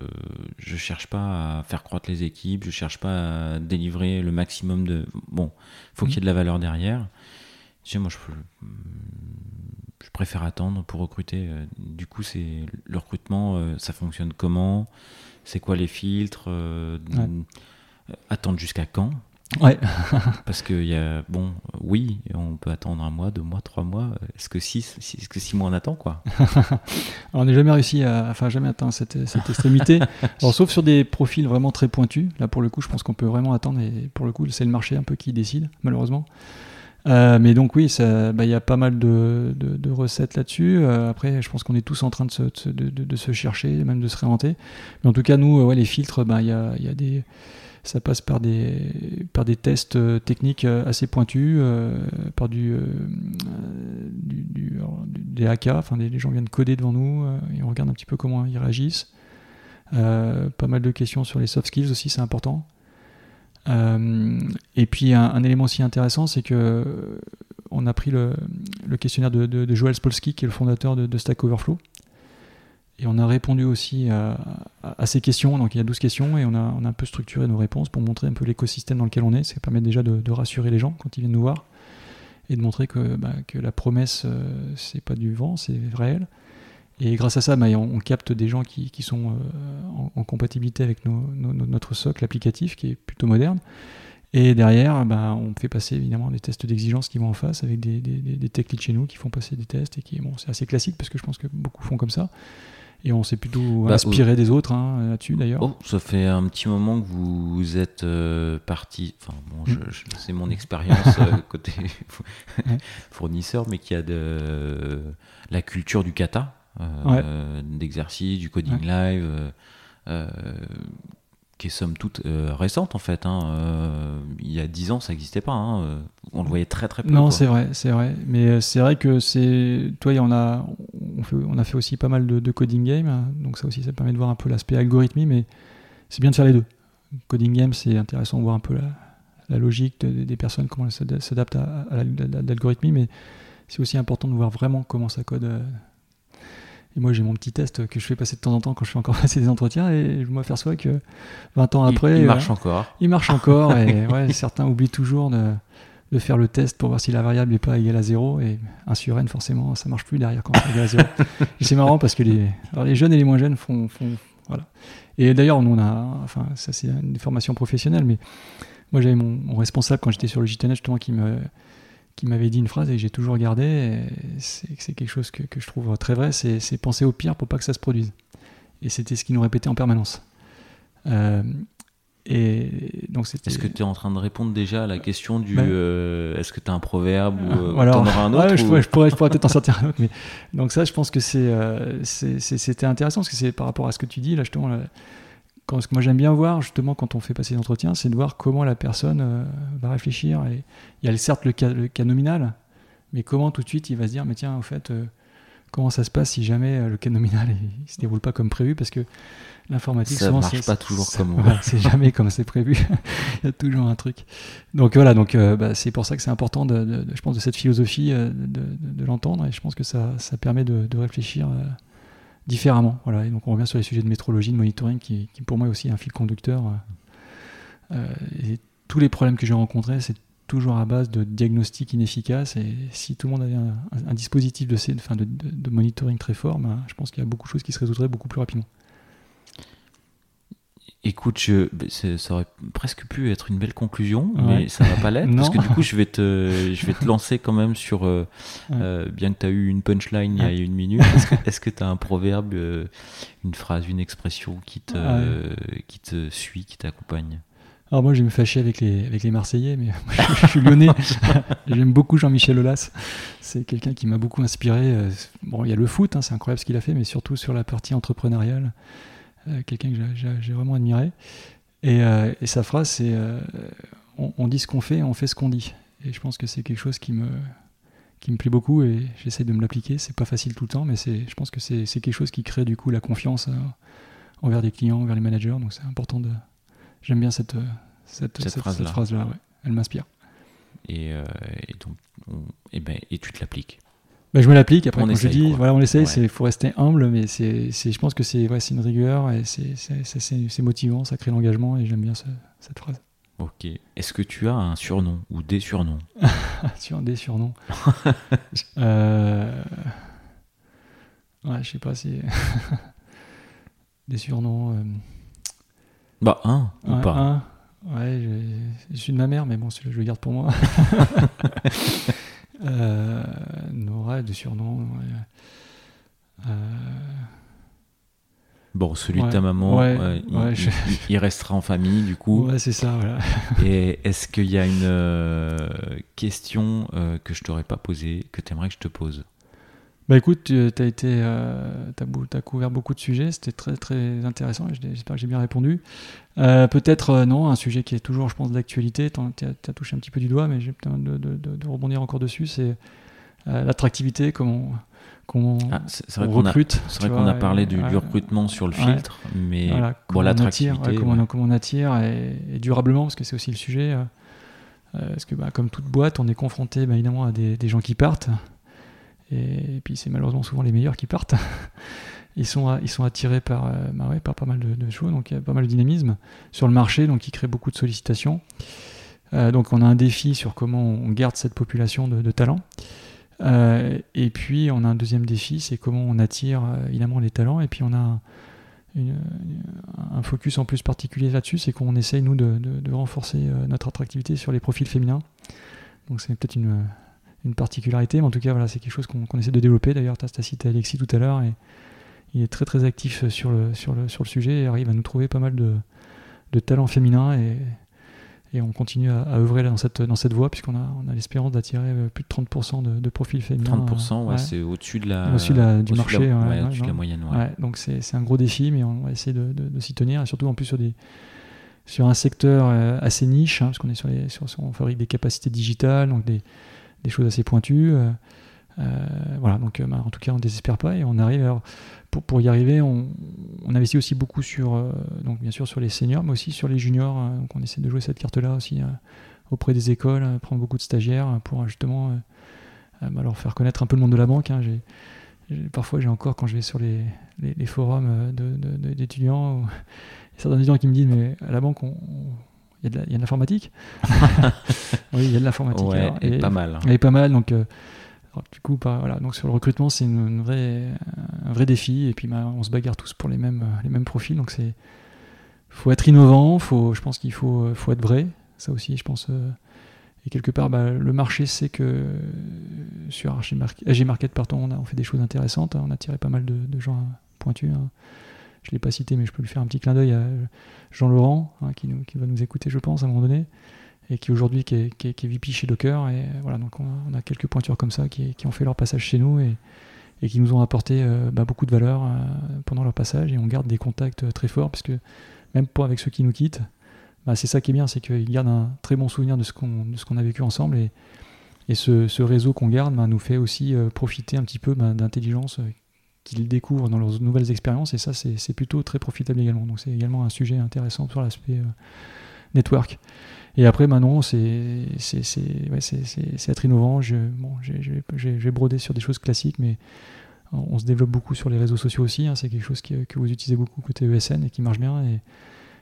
je cherche pas à faire croître les équipes, je cherche pas à délivrer le maximum de... Bon, faut qu'il y ait de la valeur derrière. Tu sais, moi, je, je préfère attendre pour recruter. Du coup, c'est le recrutement, euh, ça fonctionne comment? C'est quoi les filtres euh, Attendre jusqu'à quand? Ouais. Parce que y a, bon, oui, on peut attendre un mois, deux mois, trois mois. Est-ce que six, est-ce que six mois on attend quoi? On n'a jamais réussi à, enfin jamais atteint cette, cette extrémité. Alors, sauf sur des profils vraiment très pointus. Là, pour le coup, je pense qu'on peut vraiment attendre. Et pour le coup, c'est le marché un peu qui décide, malheureusement. Euh, mais donc oui, bah, il y a pas mal de, de, recettes là-dessus. Euh, après, je pense qu'on est tous en train de se, de, de, se, chercher, même de se réinventer. Mais en tout cas, nous, ouais, les filtres, bah, il y, a, y a des ça passe par des, tests euh, techniques euh, assez pointus, euh, par du, des AK, enfin les gens viennent coder devant nous et on regarde un petit peu comment ils réagissent. pas mal de questions sur les soft skills aussi, c'est important. et puis un, élément aussi intéressant, c'est que on a pris le, questionnaire de, Joel Spolsky, qui est le fondateur de Stack Overflow, et on a répondu aussi à, ces questions. Donc il y a 12 questions et on a, un peu structuré nos réponses pour montrer un peu l'écosystème dans lequel on est. Ça permet déjà de, rassurer les gens quand ils viennent nous voir et de montrer que, bah, la promesse, euh, c'est pas du vent, c'est réel. Et grâce à ça, bah, on, capte des gens qui, sont euh, en, compatibilité avec notre socle applicatif qui est plutôt moderne. Et derrière, bah, on fait passer évidemment des tests d'exigence qui vont en face avec des, des, chez nous qui font passer des tests et qui, bon, c'est assez classique parce que je pense que beaucoup font comme ça. Et on s'est plutôt bah, inspiré des autres hein, là-dessus d'ailleurs. Oh, ça fait un petit moment que vous êtes euh, parti. Enfin, bon, mm. c'est mon expérience euh, côté fournisseur, mais qui a de la culture du kata, euh, d'exercice, du coding live qui est somme toute euh, récente en fait. Hein. Euh, il y a 10 ans, ça n'existait pas. Hein. Euh, on le voyait très très peu. Non, c'est vrai, c'est vrai. Mais c'est vrai que c'est. Toi, on a, on, fait, on a fait aussi pas mal de, coding game. Hein. Donc ça aussi, ça permet de voir un peu l'aspect algorithmie, mais c'est bien de faire les deux. Coding game, c'est intéressant de voir un peu la, logique des personnes, comment elles s'adaptent à, à l'algorithmie, mais c'est aussi important de voir vraiment comment ça code et moi, j'ai mon petit test que je fais passer de temps en temps quand je fais encore passer des entretiens et je m'aperçois que 20 ans après. Il, marche encore. Il marche encore et ouais, certains oublient toujours de, de, faire le test pour voir si la variable n'est pas égale à zéro. Et un sur n, forcément, ça marche plus derrière quand c'est égal à zéro. c'est marrant parce que les, alors les jeunes et les moins jeunes font. font voilà. Et d'ailleurs, nous, on a. Enfin, ça, c'est une formation professionnelle, mais moi, j'avais mon, mon, responsable quand j'étais sur le JTNet, justement, qui me qui m'avait dit une phrase et que j'ai toujours gardé, c'est quelque chose que, que, je trouve très vrai, c'est penser au pire pour pas que ça se produise. Et c'était ce qu'il nous répétait en permanence. Euh, et donc Est-ce que tu es en train de répondre déjà à la question du ben, euh, est-ce que tu as un proverbe ou euh, alors, en auras un autre je, pourrais, je, pourrais, peut-être en sortir un autre. Mais, donc ça, je pense que c'était intéressant parce que c'est par rapport à ce que tu dis là justement quand, ce que moi j'aime bien voir justement quand on fait passer l'entretien, c'est de voir comment la personne euh, va réfléchir. Et il y a certes le cas, le cas, nominal, mais comment tout de suite il va se dire, mais tiens, en fait, euh, comment ça se passe si jamais euh, le cas nominal il, se déroule pas comme prévu? Parce que l'informatique, ça marche pas toujours comme C'est jamais comme c'est prévu. il y a toujours un truc. Donc voilà, donc bah, c'est pour ça que c'est important, de, je pense, de cette philosophie de, l'entendre. Et je pense que ça, ça permet de, réfléchir différemment. Voilà. Et donc on revient sur les sujets de métrologie, de monitoring, qui, pour moi aussi un fil conducteur. Euh, euh, tous les problèmes que j'ai rencontrés, c'est toujours à base de diagnostic inefficace. Et si tout le monde avait un, dispositif de, de, de, monitoring très fort, ben, je pense qu'il y a beaucoup de choses qui se résoudraient beaucoup plus rapidement. Écoute, je, bah, ça aurait presque pu être une belle conclusion, Ouais. mais ça va pas l'être parce que du coup, je vais te, je vais te lancer quand même sur. euh, Ouais. euh, bien que tu as eu une punchline il y a une minute, est-ce que tu as un proverbe, euh, une phrase, une expression qui te, Ouais. qui te suit, qui t'accompagne? Alors moi, je vais me fâcher avec les, avec les Marseillais, mais moi, je, je suis lyonnais. J'aime beaucoup Jean-Michel Aulas. C'est quelqu'un qui m'a beaucoup inspiré. Bon, il y a le foot, hein, c'est incroyable ce qu'il a fait, mais surtout sur la partie entrepreneuriale. Euh, quelqu'un que j'ai- vraiment admiré. Et, euh, et sa phrase, c'est euh, on, on dit ce qu'on fait, on fait ce qu'on dit. Et je pense que c'est quelque chose qui me, qui me plaît beaucoup et j'essaie de me l'appliquer. C'est pas facile tout le temps, mais je pense que c'est quelque chose qui crée du coup la confiance envers des clients, envers les managers. Donc c'est important de. J'aime bien cette, cette, Cette cette- phrase-là. ouais. Elle m'inspire. et, euh, et donc, on- et, ben, et tu te l'appliques. Bah, je me l'applique. Après, On quand je essaye, dis, quoi. voilà, on essaye. Ouais. Il faut rester humble, mais c'est, je pense que c'est, ouais, une rigueur et c'est, motivant, ça crée l'engagement et j'aime bien ce- cette phrase. Ok. Est-ce que tu as un surnom ou des surnoms? Sur des surnoms. euh... Ouais, je sais pas si. des surnoms. euh, Bah, un ou ouais, pas un. Ouais, je... je suis de ma mère, mais bon, celui-là, je le garde pour moi. Euh... Nora, des surnoms. ouais. Euh... Bon, celui de ta maman, Ouais, euh, il, ouais, je- il- il restera en famille du coup. Ouais, c'est ça, voilà. Et est-ce qu'il y a une euh, question que je t'aurais pas posée, que tu aimerais que je te pose? Bah écoute, tu as été, euh, couvert beaucoup de sujets, c'était très très intéressant. J'espère que j'ai bien répondu. Euh, peut-être euh, non, un sujet qui est toujours, je pense, d'actualité. Tu as touché un petit peu du doigt, mais j'ai peut-être de, de- de- de rebondir encore dessus. C'est euh, l'attractivité, comment, comment Ah, on recrute. c'est vrai qu'on a parlé et- du, recrutement sur le ouais. filtre, mais voilà, bon, comment on attire, l'attractivité. ouais, comment, ouais. on- comment on attire et, et durablement, parce que c'est aussi le sujet. euh, euh, parce que bah, comme toute boîte, on est confronté bah, évidemment à des, des gens qui partent. Et, puis c'est malheureusement souvent les meilleurs qui partent. Ils sont, ils sont attirés par, euh, bah ouais, par pas mal de, choses, donc il y a pas mal de dynamisme sur le marché, donc qui crée beaucoup de sollicitations. Euh, donc on a un défi sur comment on garde cette population de, talents. Euh, et puis on a un deuxième défi, c'est comment on attire évidemment les talents. Et puis on a un, focus en plus particulier là-dessus, c'est qu'on essaye nous de, de- renforcer notre attractivité sur les profils féminins. Donc c'est peut-être une, une particularité, mais en tout cas voilà, c'est quelque chose qu'on essaie de développer. D'ailleurs, tu as cité Alexis tout à l'heure et il est très très actif sur le, sur le, sur le sujet et arrive à nous trouver pas mal de, de talents féminins et, et on continue à, à œuvrer dans cette, dans cette voie puisqu'on a, on a l'espérance d'attirer euh, plus de 30% de, de profils féminins. 30%, ouais, ouais. c'est au-dessus de la, de la- du de marché, la, ouais, au-dessus de la moyenne. donc c'est un gros défi, mais on va essayer de, de- s'y tenir, et surtout en plus sur, des, sur un secteur euh, assez niche, hein, parce qu'on est sur les, sur, sur- on fabrique des capacités digitales, donc des, des choses assez pointues. euh, euh, voilà, donc euh, bah, en tout cas on ne désespère pas et on arrive. Alors, pour, pour y arriver, on, investit aussi beaucoup sur, donc bien sûr sur les seniors, mais aussi sur les juniors. euh, donc on essaie de jouer cette carte-là aussi auprès des écoles, prendre beaucoup de stagiaires pour justement bah, leur faire connaître un peu le monde de la banque. hein. Parfois, j'ai encore, quand je vais sur les, forums euh, de- de- d'étudiants, certains étudiants qui me disent Mais à la banque, on- il y a de la- il y a de l'informatique Oui, il y a de l'informatique. Ouais, alors, et, pas mal. et pas mal. Donc, euh, alors, du coup, pas- voilà. donc sur le recrutement, c'est une, une vraie, un vrai défi. Et puis, bah, on se bagarre tous pour les mêmes, les mêmes profils. Donc, c'est faut être innovant. Faut, je pense qu'il faut, euh, faut être vrai. Ça aussi, je pense. euh, et quelque part, bah, le marché sait que euh, sur AG Market, pardon, on, a, on fait des choses intéressantes. hein. On a tiré pas mal de, de gens hein, pointus. hein. Je ne l'ai pas cité, mais je peux lui faire un petit clin d'œil à Jean-Laurent, hein, qui, nous- va nous écouter, je pense, à un moment donné et qui aujourd'hui qui est, qui, chez Docker. Et euh, voilà, donc on a, quelques pointures comme ça qui, ont fait leur passage chez nous et, qui nous ont apporté euh, bah, beaucoup de valeur euh, pendant leur passage. Et on garde des contacts très forts, parce que même avec ceux qui nous quittent, bah, c'est ça qui est bien, c'est qu'ils gardent un très bon souvenir de ce qu'on a vécu ensemble. Et, ce, réseau qu'on garde bah, nous fait aussi profiter un petit peu d'intelligence qu'ils découvrent dans leurs nouvelles expériences. Et ça, c'est plutôt très profitable également. Donc c'est également un sujet intéressant sur l'aspect euh, network. Et après, maintenant, c'est être innovant. Bon, j'ai- j'ai brodé sur des choses classiques, mais on, se développe beaucoup sur les réseaux sociaux aussi. hein. c'est quelque chose que, que vous utilisez beaucoup côté ESN et qui marche bien. Et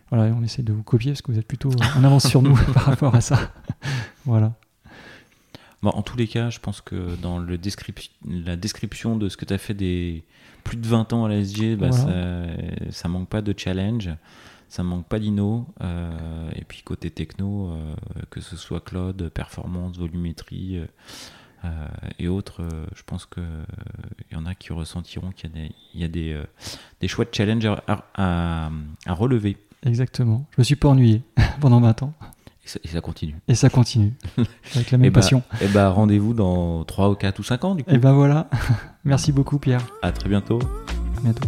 voilà, on essaie de vous copier parce que vous êtes plutôt en avance sur nous par rapport à ça. Voilà. Bon, en tous les cas, je pense que dans le descrip- la description de ce que tu as fait des plus de 20 ans à la SG, bah, Voilà. ça, ça manque pas de challenge. ça manque pas d'inno. Euh, et puis côté techno, euh, que ce soit cloud, performance, volumétrie euh, et autres, je pense qu'il y en a qui ressentiront qu'il y a des, il y a des, des chouettes challenges à, à, à, relever. Exactement. Je me suis pas ennuyé pendant 20 ans. Et ça, continue. Et ça continue. Avec la même et bah, passion. et bah rendez-vous dans 3 ou 4 ou 5 ans du coup. Et bah voilà. Merci beaucoup Pierre. À très bientôt. À bientôt.